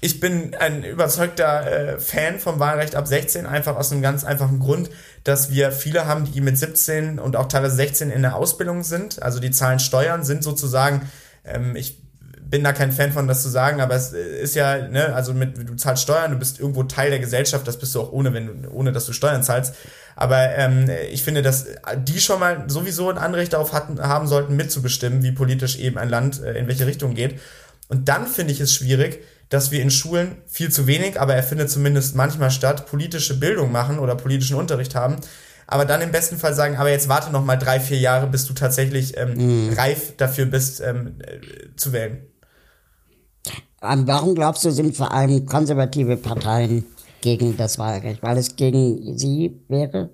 Ich bin ein überzeugter äh, Fan vom Wahlrecht ab 16, einfach aus einem ganz einfachen Grund, dass wir viele haben, die mit 17 und auch teilweise 16 in der Ausbildung sind. Also die zahlen Steuern, sind sozusagen, ähm, ich bin da kein Fan von, das zu sagen, aber es ist ja, ne, also mit, du zahlst Steuern, du bist irgendwo Teil der Gesellschaft, das bist du auch ohne, wenn ohne dass du Steuern zahlst. Aber ähm, ich finde, dass die schon mal sowieso ein Anrecht darauf hatten, haben sollten, mitzubestimmen, wie politisch eben ein Land äh, in welche Richtung geht. Und dann finde ich es schwierig, dass wir in Schulen viel zu wenig, aber er findet zumindest manchmal statt, politische Bildung machen oder politischen Unterricht haben, aber dann im besten Fall sagen, aber jetzt warte noch mal drei, vier Jahre, bis du tatsächlich ähm, mm. reif dafür bist, ähm, äh, zu wählen. Warum glaubst du, sind vor allem konservative Parteien gegen das Wahlrecht? Weil es gegen sie wäre?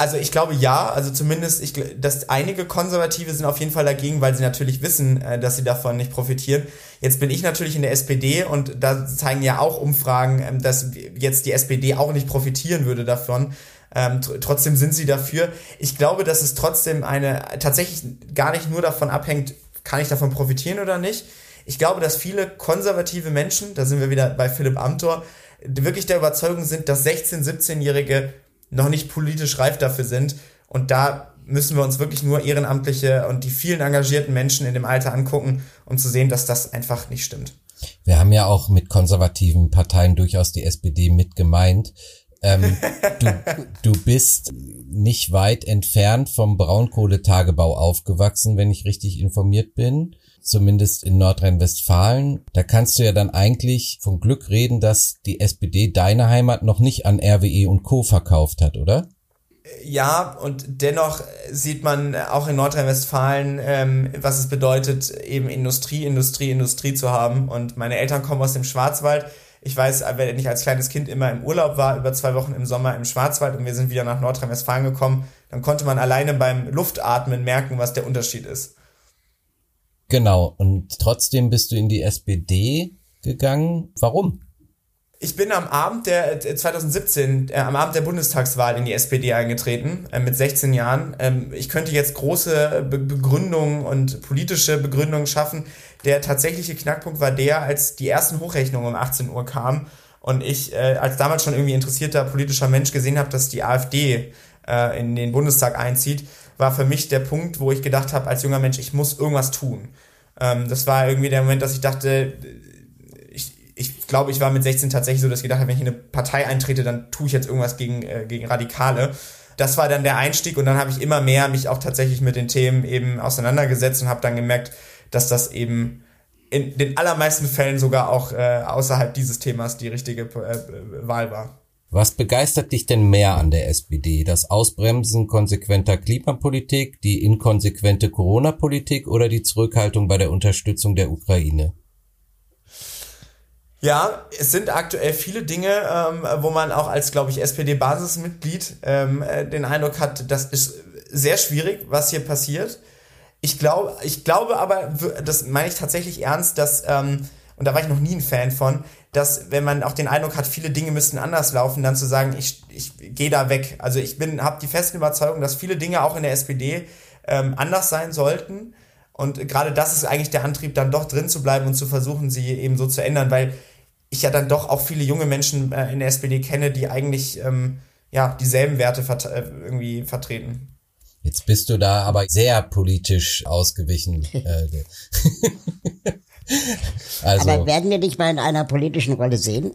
Also ich glaube ja, also zumindest, ich, dass einige Konservative sind auf jeden Fall dagegen, weil sie natürlich wissen, äh, dass sie davon nicht profitieren. Jetzt bin ich natürlich in der SPD und da zeigen ja auch Umfragen, ähm, dass jetzt die SPD auch nicht profitieren würde davon. Ähm, trotzdem sind sie dafür. Ich glaube, dass es trotzdem eine tatsächlich gar nicht nur davon abhängt, kann ich davon profitieren oder nicht. Ich glaube, dass viele konservative Menschen, da sind wir wieder bei Philipp Amthor, wirklich der Überzeugung sind, dass 16-, 17-Jährige noch nicht politisch reif dafür sind. Und da müssen wir uns wirklich nur Ehrenamtliche und die vielen engagierten Menschen in dem Alter angucken, um zu sehen, dass das einfach nicht stimmt. Wir haben ja auch mit konservativen Parteien durchaus die SPD mit gemeint. Ähm, du, du bist nicht weit entfernt vom Braunkohletagebau aufgewachsen, wenn ich richtig informiert bin zumindest in Nordrhein-Westfalen. Da kannst du ja dann eigentlich von Glück reden, dass die SPD deine Heimat noch nicht an RWE und Co. verkauft hat, oder? Ja, und dennoch sieht man auch in Nordrhein-Westfalen, ähm, was es bedeutet, eben Industrie, Industrie, Industrie zu haben. Und meine Eltern kommen aus dem Schwarzwald. Ich weiß, wenn ich als kleines Kind immer im Urlaub war, über zwei Wochen im Sommer im Schwarzwald und wir sind wieder nach Nordrhein-Westfalen gekommen, dann konnte man alleine beim Luftatmen merken, was der Unterschied ist. Genau, und trotzdem bist du in die SPD gegangen. Warum? Ich bin am Abend der 2017, äh, am Abend der Bundestagswahl in die SPD eingetreten, äh, mit 16 Jahren. Ähm, ich könnte jetzt große Be Begründungen und politische Begründungen schaffen. Der tatsächliche Knackpunkt war der, als die ersten Hochrechnungen um 18 Uhr kamen und ich äh, als damals schon irgendwie interessierter politischer Mensch gesehen habe, dass die AfD äh, in den Bundestag einzieht, war für mich der Punkt, wo ich gedacht habe, als junger Mensch, ich muss irgendwas tun. Ähm, das war irgendwie der Moment, dass ich dachte, ich, ich glaube, ich war mit 16 tatsächlich so, dass ich gedacht habe, wenn ich in eine Partei eintrete, dann tue ich jetzt irgendwas gegen, äh, gegen Radikale. Das war dann der Einstieg und dann habe ich immer mehr mich auch tatsächlich mit den Themen eben auseinandergesetzt und habe dann gemerkt, dass das eben in den allermeisten Fällen sogar auch äh, außerhalb dieses Themas die richtige äh, Wahl war. Was begeistert dich denn mehr an der SPD? Das Ausbremsen konsequenter Klimapolitik, die inkonsequente Corona-Politik oder die Zurückhaltung bei der Unterstützung der Ukraine? Ja, es sind aktuell viele Dinge, ähm, wo man auch als, glaube ich, SPD-Basismitglied ähm, äh, den Eindruck hat, das ist sehr schwierig, was hier passiert. Ich glaube, ich glaube aber, das meine ich tatsächlich ernst, dass ähm, und da war ich noch nie ein Fan von, dass wenn man auch den Eindruck hat, viele Dinge müssten anders laufen, dann zu sagen, ich, ich gehe da weg. Also ich bin, habe die festen Überzeugung, dass viele Dinge auch in der SPD ähm, anders sein sollten. Und gerade das ist eigentlich der Antrieb, dann doch drin zu bleiben und zu versuchen, sie eben so zu ändern, weil ich ja dann doch auch viele junge Menschen äh, in der SPD kenne, die eigentlich ähm, ja dieselben Werte vert äh, irgendwie vertreten. Jetzt bist du da aber sehr politisch ausgewichen. Also. Aber werden wir dich mal in einer politischen Rolle sehen?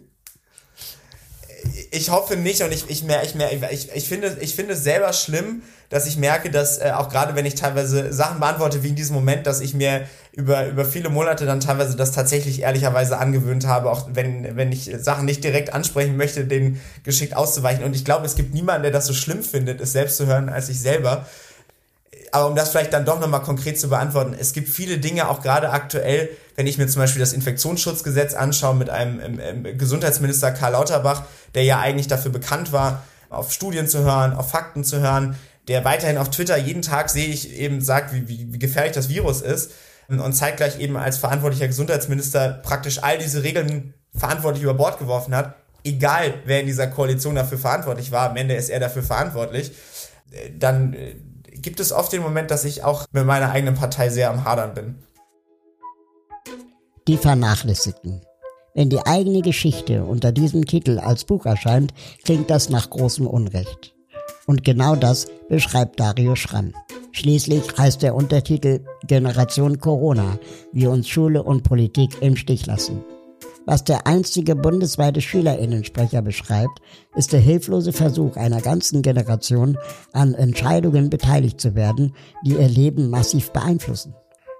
Ich hoffe nicht und ich, ich, mehr, ich, mehr, ich, ich, finde, ich finde es selber schlimm, dass ich merke, dass äh, auch gerade wenn ich teilweise Sachen beantworte wie in diesem Moment, dass ich mir über, über viele Monate dann teilweise das tatsächlich ehrlicherweise angewöhnt habe, auch wenn, wenn ich Sachen nicht direkt ansprechen möchte, den geschickt auszuweichen. Und ich glaube, es gibt niemanden, der das so schlimm findet, es selbst zu hören, als ich selber aber um das vielleicht dann doch nochmal konkret zu beantworten, es gibt viele Dinge, auch gerade aktuell, wenn ich mir zum Beispiel das Infektionsschutzgesetz anschaue mit einem ähm, ähm, Gesundheitsminister Karl Lauterbach, der ja eigentlich dafür bekannt war, auf Studien zu hören, auf Fakten zu hören, der weiterhin auf Twitter jeden Tag sehe ich eben sagt, wie, wie, wie gefährlich das Virus ist und zeitgleich eben als verantwortlicher Gesundheitsminister praktisch all diese Regeln verantwortlich über Bord geworfen hat. Egal, wer in dieser Koalition dafür verantwortlich war, am Ende ist er dafür verantwortlich. Äh, dann äh, gibt es oft den Moment, dass ich auch mit meiner eigenen Partei sehr am Hadern bin. Die Vernachlässigten. Wenn die eigene Geschichte unter diesem Titel als Buch erscheint, klingt das nach großem Unrecht. Und genau das beschreibt Dario Schramm. Schließlich heißt der Untertitel Generation Corona, wie uns Schule und Politik im Stich lassen. Was der einstige bundesweite Schülerinnensprecher beschreibt, ist der hilflose Versuch einer ganzen Generation, an Entscheidungen beteiligt zu werden, die ihr Leben massiv beeinflussen.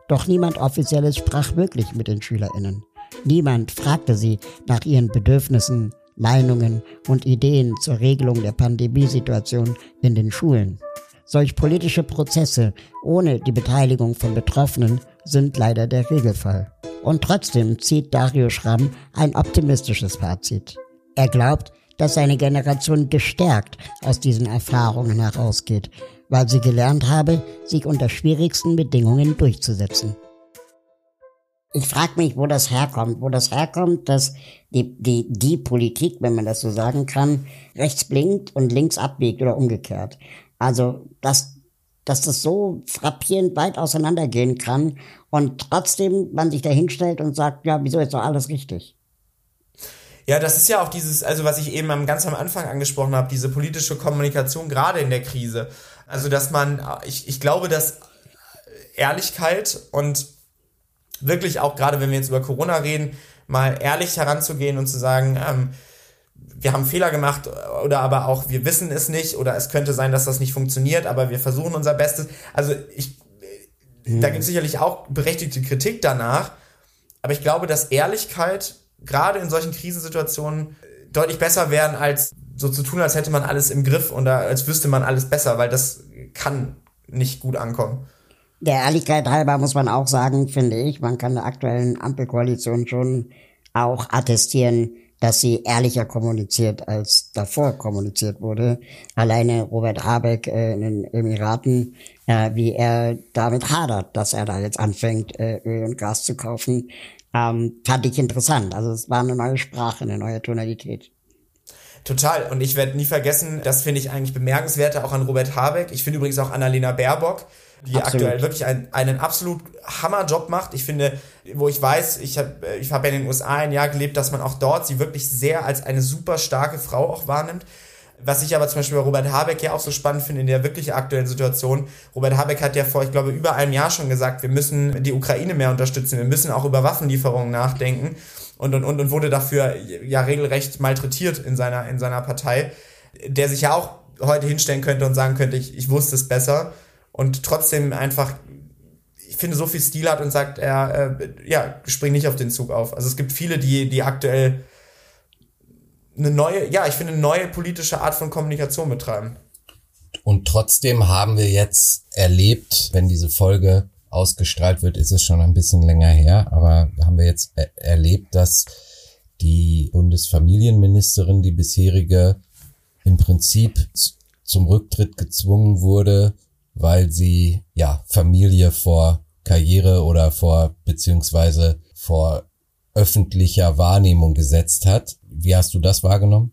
Doch niemand Offizielles sprach wirklich mit den Schülerinnen. Niemand fragte sie nach ihren Bedürfnissen, Meinungen und Ideen zur Regelung der Pandemiesituation in den Schulen. Solch politische Prozesse ohne die Beteiligung von Betroffenen sind leider der Regelfall. Und trotzdem zieht Dario Schramm ein optimistisches Fazit. Er glaubt, dass seine Generation gestärkt aus diesen Erfahrungen herausgeht, weil sie gelernt habe, sich unter schwierigsten Bedingungen durchzusetzen. Ich frage mich, wo das herkommt, wo das herkommt, dass die, die, die Politik, wenn man das so sagen kann, rechts blinkt und links abbiegt oder umgekehrt. Also, dass dass das so frappierend weit auseinandergehen kann und trotzdem man sich da hinstellt und sagt, ja, wieso ist doch alles richtig? Ja, das ist ja auch dieses, also was ich eben ganz am Anfang angesprochen habe, diese politische Kommunikation gerade in der Krise. Also, dass man, ich, ich glaube, dass Ehrlichkeit und wirklich auch gerade, wenn wir jetzt über Corona reden, mal ehrlich heranzugehen und zu sagen, ähm, wir haben Fehler gemacht oder aber auch wir wissen es nicht oder es könnte sein, dass das nicht funktioniert, aber wir versuchen unser Bestes. Also ich, mhm. da gibt es sicherlich auch berechtigte Kritik danach, aber ich glaube, dass Ehrlichkeit gerade in solchen Krisensituationen deutlich besser wären, als so zu tun, als hätte man alles im Griff oder als wüsste man alles besser, weil das kann nicht gut ankommen. Der Ehrlichkeit halber muss man auch sagen, finde ich, man kann der aktuellen Ampelkoalition schon auch attestieren, dass sie ehrlicher kommuniziert, als davor kommuniziert wurde. Alleine Robert Habeck äh, in den Emiraten, äh, wie er damit hadert, dass er da jetzt anfängt, äh, Öl und Gas zu kaufen, ähm, fand ich interessant. Also es war eine neue Sprache, eine neue Tonalität. Total. Und ich werde nie vergessen, das finde ich eigentlich bemerkenswerter auch an Robert Habeck. Ich finde übrigens auch Annalena Baerbock, die Absolut. aktuell wirklich einen, einen absolut Hammerjob macht. Ich finde, wo ich weiß, ich habe ich hab ja in den USA ein Jahr gelebt, dass man auch dort sie wirklich sehr als eine super starke Frau auch wahrnimmt. Was ich aber zum Beispiel bei Robert Habeck ja auch so spannend finde in der wirklich aktuellen Situation. Robert Habeck hat ja vor, ich glaube, über einem Jahr schon gesagt, wir müssen die Ukraine mehr unterstützen, wir müssen auch über Waffenlieferungen nachdenken und, und, und, und wurde dafür ja regelrecht malträtiert in seiner, in seiner Partei, der sich ja auch heute hinstellen könnte und sagen könnte, ich, ich wusste es besser und trotzdem einfach, ich finde, so viel Stil hat und sagt, er, äh, ja, spring nicht auf den Zug auf. Also es gibt viele, die, die aktuell eine neue, ja, ich finde, eine neue politische Art von Kommunikation betreiben. Und trotzdem haben wir jetzt erlebt, wenn diese Folge ausgestrahlt wird, ist es schon ein bisschen länger her, aber haben wir jetzt er erlebt, dass die Bundesfamilienministerin, die bisherige, im Prinzip zum Rücktritt gezwungen wurde, weil sie ja Familie vor Karriere oder vor beziehungsweise vor öffentlicher Wahrnehmung gesetzt hat. Wie hast du das wahrgenommen?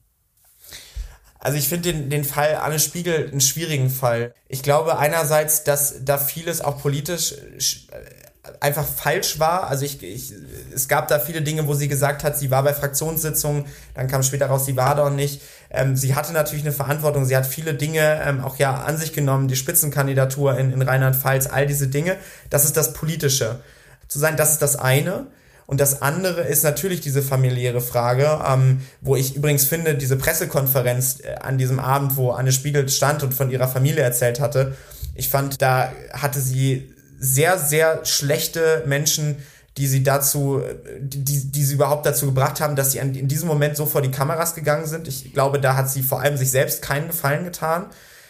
Also ich finde den, den Fall Anne Spiegel einen schwierigen Fall. Ich glaube einerseits, dass da vieles auch politisch äh, einfach falsch war. Also ich, ich, es gab da viele Dinge, wo sie gesagt hat, sie war bei Fraktionssitzungen, dann kam später raus, sie war dort nicht. Ähm, sie hatte natürlich eine Verantwortung, sie hat viele Dinge ähm, auch ja an sich genommen, die Spitzenkandidatur in, in Rheinland-Pfalz, all diese Dinge. Das ist das Politische. Zu sein, das ist das eine. Und das andere ist natürlich diese familiäre Frage, ähm, wo ich übrigens finde, diese Pressekonferenz äh, an diesem Abend, wo Anne Spiegel stand und von ihrer Familie erzählt hatte, ich fand, da hatte sie sehr, sehr schlechte Menschen, die sie dazu, die, die sie überhaupt dazu gebracht haben, dass sie in diesem Moment so vor die Kameras gegangen sind. Ich glaube, da hat sie vor allem sich selbst keinen Gefallen getan.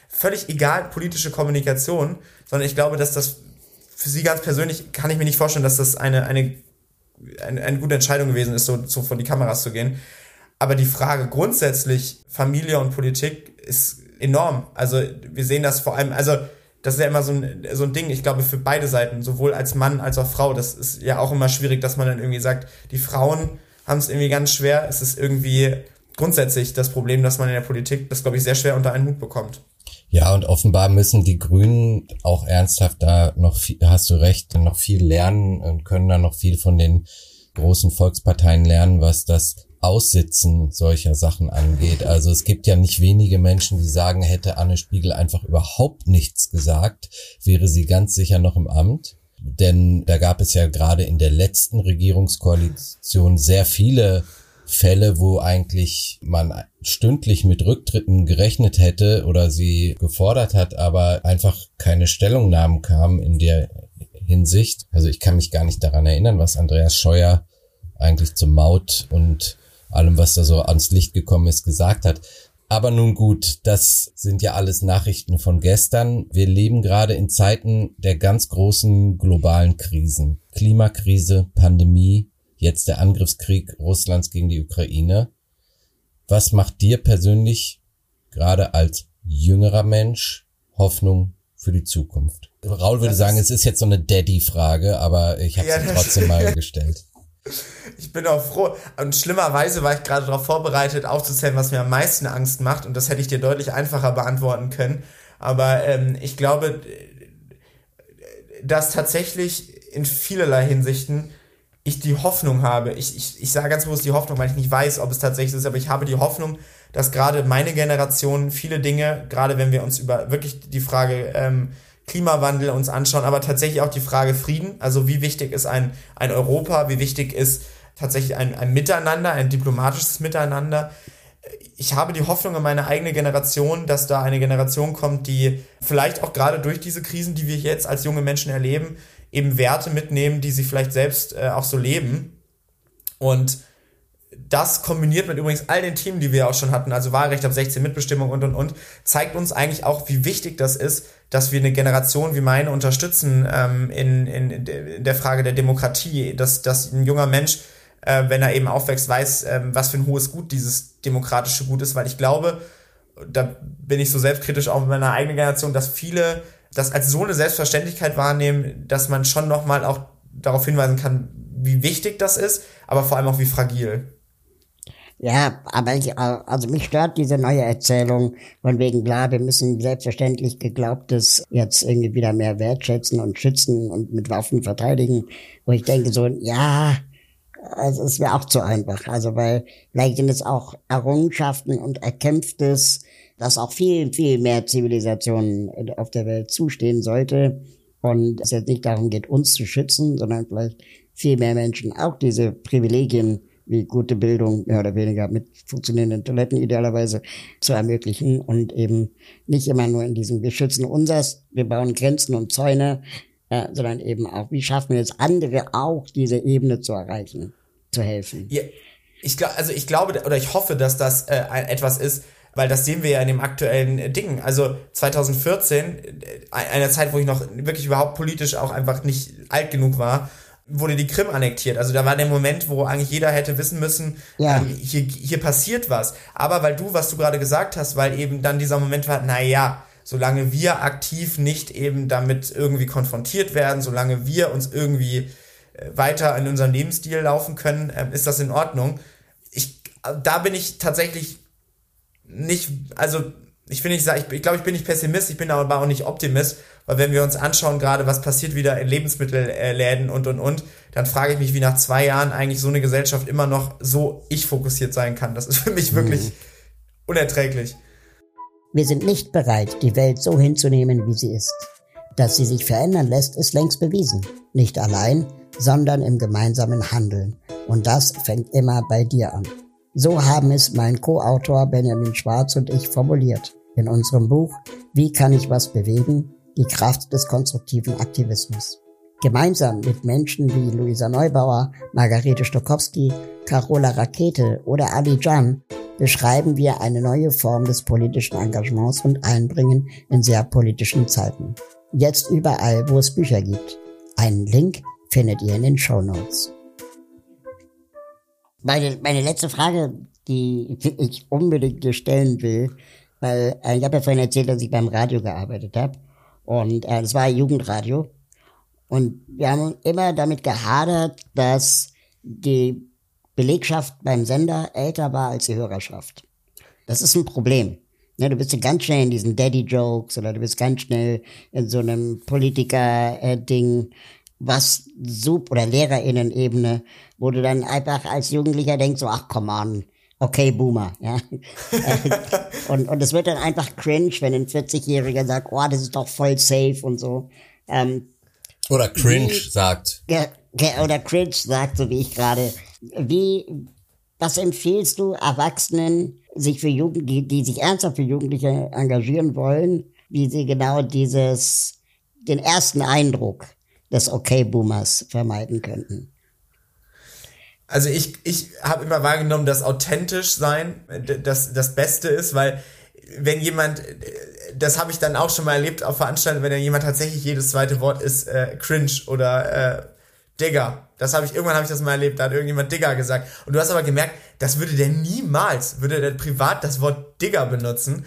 Völlig egal politische Kommunikation, sondern ich glaube, dass das für sie ganz persönlich kann ich mir nicht vorstellen, dass das eine, eine eine, eine gute Entscheidung gewesen ist, so, so vor die Kameras zu gehen. Aber die Frage grundsätzlich Familie und Politik ist enorm. Also wir sehen das vor allem, also das ist ja immer so ein, so ein Ding, ich glaube, für beide Seiten, sowohl als Mann als auch Frau. Das ist ja auch immer schwierig, dass man dann irgendwie sagt, die Frauen haben es irgendwie ganz schwer. Es ist irgendwie grundsätzlich das Problem, dass man in der Politik das, glaube ich, sehr schwer unter einen Hut bekommt. Ja, und offenbar müssen die Grünen auch ernsthaft da noch viel, hast du recht, noch viel lernen und können da noch viel von den großen Volksparteien lernen, was das Aussitzen solcher Sachen angeht. Also es gibt ja nicht wenige Menschen, die sagen, hätte Anne Spiegel einfach überhaupt nichts gesagt, wäre sie ganz sicher noch im Amt. Denn da gab es ja gerade in der letzten Regierungskoalition sehr viele Fälle, wo eigentlich man stündlich mit Rücktritten gerechnet hätte oder sie gefordert hat, aber einfach keine Stellungnahmen kamen in der Hinsicht. Also ich kann mich gar nicht daran erinnern, was Andreas Scheuer eigentlich zum Maut und allem, was da so ans Licht gekommen ist, gesagt hat. Aber nun gut, das sind ja alles Nachrichten von gestern. Wir leben gerade in Zeiten der ganz großen globalen Krisen. Klimakrise, Pandemie, jetzt der Angriffskrieg Russlands gegen die Ukraine. Was macht dir persönlich, gerade als jüngerer Mensch, Hoffnung für die Zukunft? Raul würde sagen, es ist jetzt so eine Daddy-Frage, aber ich habe ja, sie trotzdem mal gestellt. Ich bin auch froh. Und schlimmerweise war ich gerade darauf vorbereitet, aufzuzählen, was mir am meisten Angst macht. Und das hätte ich dir deutlich einfacher beantworten können. Aber ähm, ich glaube, dass tatsächlich in vielerlei Hinsichten ich die Hoffnung habe, ich, ich, ich sage ganz bewusst die Hoffnung, weil ich nicht weiß, ob es tatsächlich ist, aber ich habe die Hoffnung, dass gerade meine Generation viele Dinge, gerade wenn wir uns über wirklich die Frage ähm, Klimawandel uns anschauen, aber tatsächlich auch die Frage Frieden, also wie wichtig ist ein, ein Europa, wie wichtig ist tatsächlich ein, ein Miteinander, ein diplomatisches Miteinander, ich habe die Hoffnung in meine eigene Generation, dass da eine Generation kommt, die vielleicht auch gerade durch diese Krisen, die wir jetzt als junge Menschen erleben, eben Werte mitnehmen, die sie vielleicht selbst äh, auch so leben. Und das kombiniert mit übrigens all den Themen, die wir auch schon hatten, also Wahlrecht ab 16, Mitbestimmung und und und, zeigt uns eigentlich auch, wie wichtig das ist, dass wir eine Generation wie meine unterstützen ähm, in, in, in der Frage der Demokratie, dass, dass ein junger Mensch, äh, wenn er eben aufwächst, weiß, äh, was für ein hohes Gut dieses demokratische Gut ist, weil ich glaube, da bin ich so selbstkritisch auch mit meiner eigenen Generation, dass viele das als so eine Selbstverständlichkeit wahrnehmen, dass man schon nochmal auch darauf hinweisen kann, wie wichtig das ist, aber vor allem auch wie fragil. Ja, aber ich, also mich stört diese neue Erzählung von wegen, klar, wir müssen selbstverständlich Geglaubtes jetzt irgendwie wieder mehr wertschätzen und schützen und mit Waffen verteidigen, wo ich denke so, ja, also es wäre auch zu einfach. Also weil vielleicht sind es auch Errungenschaften und Erkämpftes, dass auch viel, viel mehr Zivilisationen auf der Welt zustehen sollte und es jetzt nicht darum geht, uns zu schützen, sondern vielleicht viel mehr Menschen auch diese Privilegien wie gute Bildung mehr oder weniger mit funktionierenden Toiletten idealerweise zu ermöglichen und eben nicht immer nur in diesem wir schützen unsers, wir bauen Grenzen und Zäune, äh, sondern eben auch, wie schaffen wir es andere auch diese Ebene zu erreichen, zu helfen. Ja, ich glaube, also ich glaube oder ich hoffe, dass das äh, etwas ist, weil das sehen wir ja in dem aktuellen Ding. Also 2014, äh, einer Zeit, wo ich noch wirklich überhaupt politisch auch einfach nicht alt genug war, wurde die Krim annektiert. Also da war der Moment, wo eigentlich jeder hätte wissen müssen, ja. ähm, hier, hier passiert was. Aber weil du, was du gerade gesagt hast, weil eben dann dieser Moment war, na ja, solange wir aktiv nicht eben damit irgendwie konfrontiert werden, solange wir uns irgendwie äh, weiter in unserem Lebensstil laufen können, äh, ist das in Ordnung. Ich, da bin ich tatsächlich nicht, also ich finde, ich, ich, ich glaube, ich bin nicht Pessimist, ich bin aber auch nicht Optimist, weil wenn wir uns anschauen, gerade was passiert wieder in Lebensmittelläden und und und, dann frage ich mich, wie nach zwei Jahren eigentlich so eine Gesellschaft immer noch so ich fokussiert sein kann. Das ist für mich wirklich hm. unerträglich. Wir sind nicht bereit, die Welt so hinzunehmen, wie sie ist. Dass sie sich verändern lässt, ist längst bewiesen. Nicht allein, sondern im gemeinsamen Handeln. Und das fängt immer bei dir an. So haben es mein Co-Autor Benjamin Schwarz und ich formuliert in unserem Buch Wie kann ich was bewegen? Die Kraft des konstruktiven Aktivismus. Gemeinsam mit Menschen wie Luisa Neubauer, Margarete Stokowski, Carola Rakete oder Ali Jan beschreiben wir eine neue Form des politischen Engagements und Einbringen in sehr politischen Zeiten. Jetzt überall, wo es Bücher gibt. Einen Link findet ihr in den Show Notes. Meine, meine letzte Frage, die ich unbedingt dir stellen will, weil äh, ich habe ja vorhin erzählt, dass ich beim Radio gearbeitet habe und äh, das war Jugendradio und wir haben immer damit gehadert, dass die Belegschaft beim Sender älter war als die Hörerschaft. Das ist ein Problem. Ja, du bist ja ganz schnell in diesen Daddy-Jokes oder du bist ganz schnell in so einem Politiker-Ding. Was Sub- oder LehrerInnen-Ebene, wo du dann einfach als Jugendlicher denkst, so, ach, komm an, okay, Boomer, ja. und, und es wird dann einfach cringe, wenn ein 40-Jähriger sagt, oh, das ist doch voll safe und so. Ähm, oder cringe wie, sagt. Oder cringe sagt, so wie ich gerade. Wie, was empfiehlst du Erwachsenen, sich für Jugend, die, die sich ernsthaft für Jugendliche engagieren wollen, wie sie genau dieses, den ersten Eindruck des Okay-Boomers vermeiden könnten? Also ich, ich habe immer wahrgenommen, dass authentisch sein das, das Beste ist, weil wenn jemand, das habe ich dann auch schon mal erlebt auf Veranstaltungen, wenn dann jemand tatsächlich jedes zweite Wort ist äh, cringe oder äh, Digger. Das habe ich, irgendwann habe ich das mal erlebt, da hat irgendjemand Digger gesagt. Und du hast aber gemerkt, das würde der niemals, würde der privat das Wort Digger benutzen.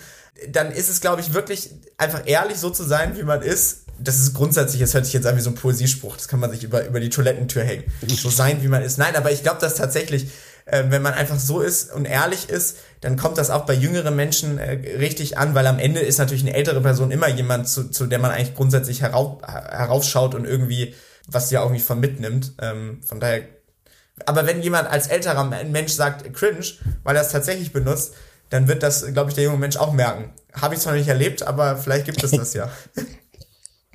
Dann ist es, glaube ich, wirklich einfach ehrlich so zu sein, wie man ist das ist grundsätzlich, das hört sich jetzt an wie so ein Poesiespruch, das kann man sich über, über die Toilettentür hängen. So sein, wie man ist. Nein, aber ich glaube, dass tatsächlich, äh, wenn man einfach so ist und ehrlich ist, dann kommt das auch bei jüngeren Menschen äh, richtig an, weil am Ende ist natürlich eine ältere Person immer jemand, zu, zu der man eigentlich grundsätzlich herauf, heraufschaut und irgendwie, was ja auch nicht von mitnimmt. Ähm, von daher, aber wenn jemand als älterer Mensch sagt cringe, weil er es tatsächlich benutzt, dann wird das, glaube ich, der junge Mensch auch merken. Habe ich zwar nicht erlebt, aber vielleicht gibt es das ja.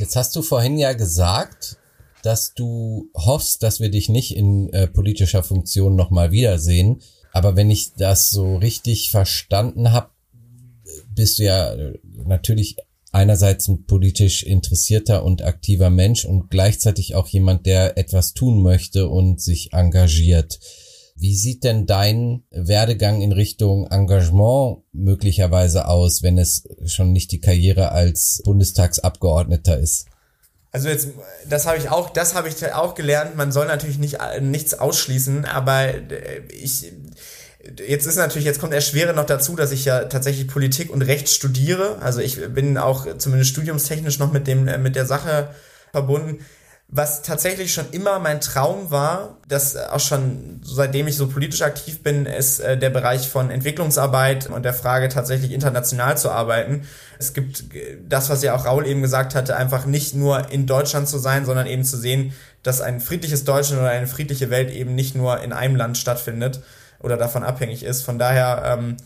Jetzt hast du vorhin ja gesagt, dass du hoffst, dass wir dich nicht in äh, politischer Funktion nochmal wiedersehen. Aber wenn ich das so richtig verstanden habe, bist du ja natürlich einerseits ein politisch interessierter und aktiver Mensch und gleichzeitig auch jemand, der etwas tun möchte und sich engagiert. Wie sieht denn dein Werdegang in Richtung Engagement möglicherweise aus, wenn es schon nicht die Karriere als Bundestagsabgeordneter ist? Also jetzt, das habe ich auch, das habe ich auch gelernt. Man soll natürlich nicht nichts ausschließen, aber äh, ich Jetzt ist natürlich, jetzt kommt erschwere noch dazu, dass ich ja tatsächlich Politik und Recht studiere. Also ich bin auch zumindest studiumstechnisch noch mit dem, äh, mit der Sache verbunden. Was tatsächlich schon immer mein Traum war, das auch schon seitdem ich so politisch aktiv bin, ist äh, der Bereich von Entwicklungsarbeit und der Frage tatsächlich international zu arbeiten. Es gibt äh, das, was ja auch Raul eben gesagt hatte, einfach nicht nur in Deutschland zu sein, sondern eben zu sehen, dass ein friedliches Deutschland oder eine friedliche Welt eben nicht nur in einem Land stattfindet oder davon abhängig ist. Von daher, ähm,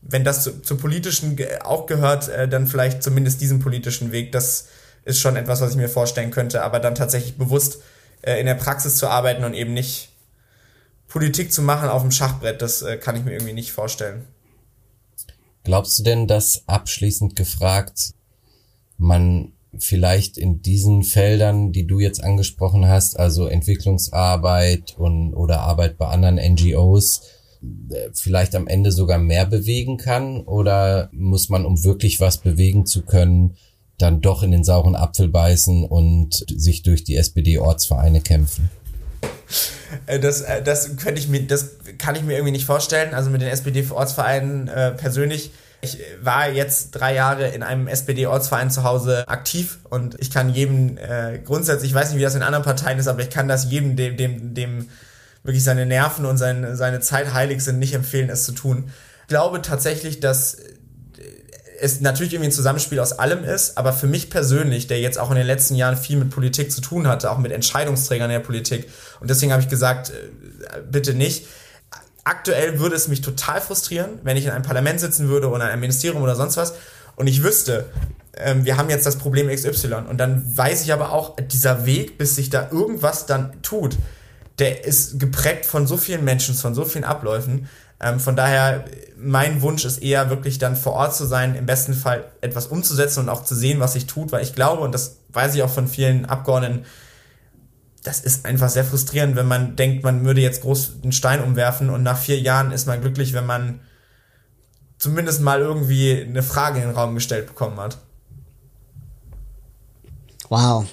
wenn das zu, zu politischen auch gehört, äh, dann vielleicht zumindest diesen politischen Weg. Das ist schon etwas, was ich mir vorstellen könnte, aber dann tatsächlich bewusst äh, in der Praxis zu arbeiten und eben nicht Politik zu machen auf dem Schachbrett, das äh, kann ich mir irgendwie nicht vorstellen. Glaubst du denn, dass abschließend gefragt, man vielleicht in diesen Feldern, die du jetzt angesprochen hast, also Entwicklungsarbeit und oder Arbeit bei anderen NGOs, äh, vielleicht am Ende sogar mehr bewegen kann? Oder muss man, um wirklich was bewegen zu können, dann doch in den sauren Apfel beißen und sich durch die SPD-Ortsvereine kämpfen? Äh, das, äh, das könnte ich mir, das kann ich mir irgendwie nicht vorstellen. Also mit den SPD-Ortsvereinen äh, persönlich. Ich war jetzt drei Jahre in einem SPD-Ortsverein zu Hause aktiv und ich kann jedem äh, grundsätzlich, ich weiß nicht, wie das in anderen Parteien ist, aber ich kann das jedem, dem, dem, dem wirklich seine Nerven und seine, seine Zeit heilig sind, nicht empfehlen, es zu tun. Ich glaube tatsächlich, dass es natürlich irgendwie ein Zusammenspiel aus allem ist, aber für mich persönlich, der jetzt auch in den letzten Jahren viel mit Politik zu tun hatte, auch mit Entscheidungsträgern der Politik, und deswegen habe ich gesagt, äh, bitte nicht. Aktuell würde es mich total frustrieren, wenn ich in einem Parlament sitzen würde oder in einem Ministerium oder sonst was und ich wüsste, ähm, wir haben jetzt das Problem XY und dann weiß ich aber auch, dieser Weg, bis sich da irgendwas dann tut, der ist geprägt von so vielen Menschen, von so vielen Abläufen, ähm, von daher, mein Wunsch ist eher wirklich dann vor Ort zu sein, im besten Fall etwas umzusetzen und auch zu sehen, was sich tut, weil ich glaube, und das weiß ich auch von vielen Abgeordneten, das ist einfach sehr frustrierend, wenn man denkt, man würde jetzt groß einen Stein umwerfen und nach vier Jahren ist man glücklich, wenn man zumindest mal irgendwie eine Frage in den Raum gestellt bekommen hat. Wow,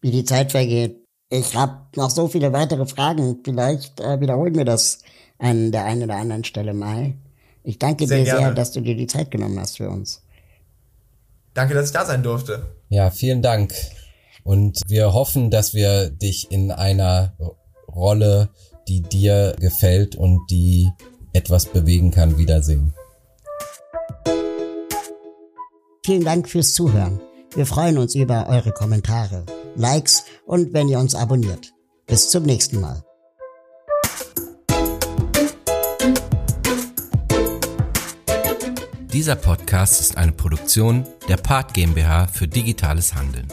wie die Zeit vergeht. Ich habe noch so viele weitere Fragen. Vielleicht äh, wiederholen wir das an der einen oder anderen Stelle mal. Ich danke sehr dir gerne. sehr, dass du dir die Zeit genommen hast für uns. Danke, dass ich da sein durfte. Ja, vielen Dank. Und wir hoffen, dass wir dich in einer Rolle, die dir gefällt und die etwas bewegen kann, wiedersehen. Vielen Dank fürs Zuhören. Wir freuen uns über eure Kommentare, Likes und wenn ihr uns abonniert. Bis zum nächsten Mal. Dieser Podcast ist eine Produktion der Part GmbH für digitales Handeln.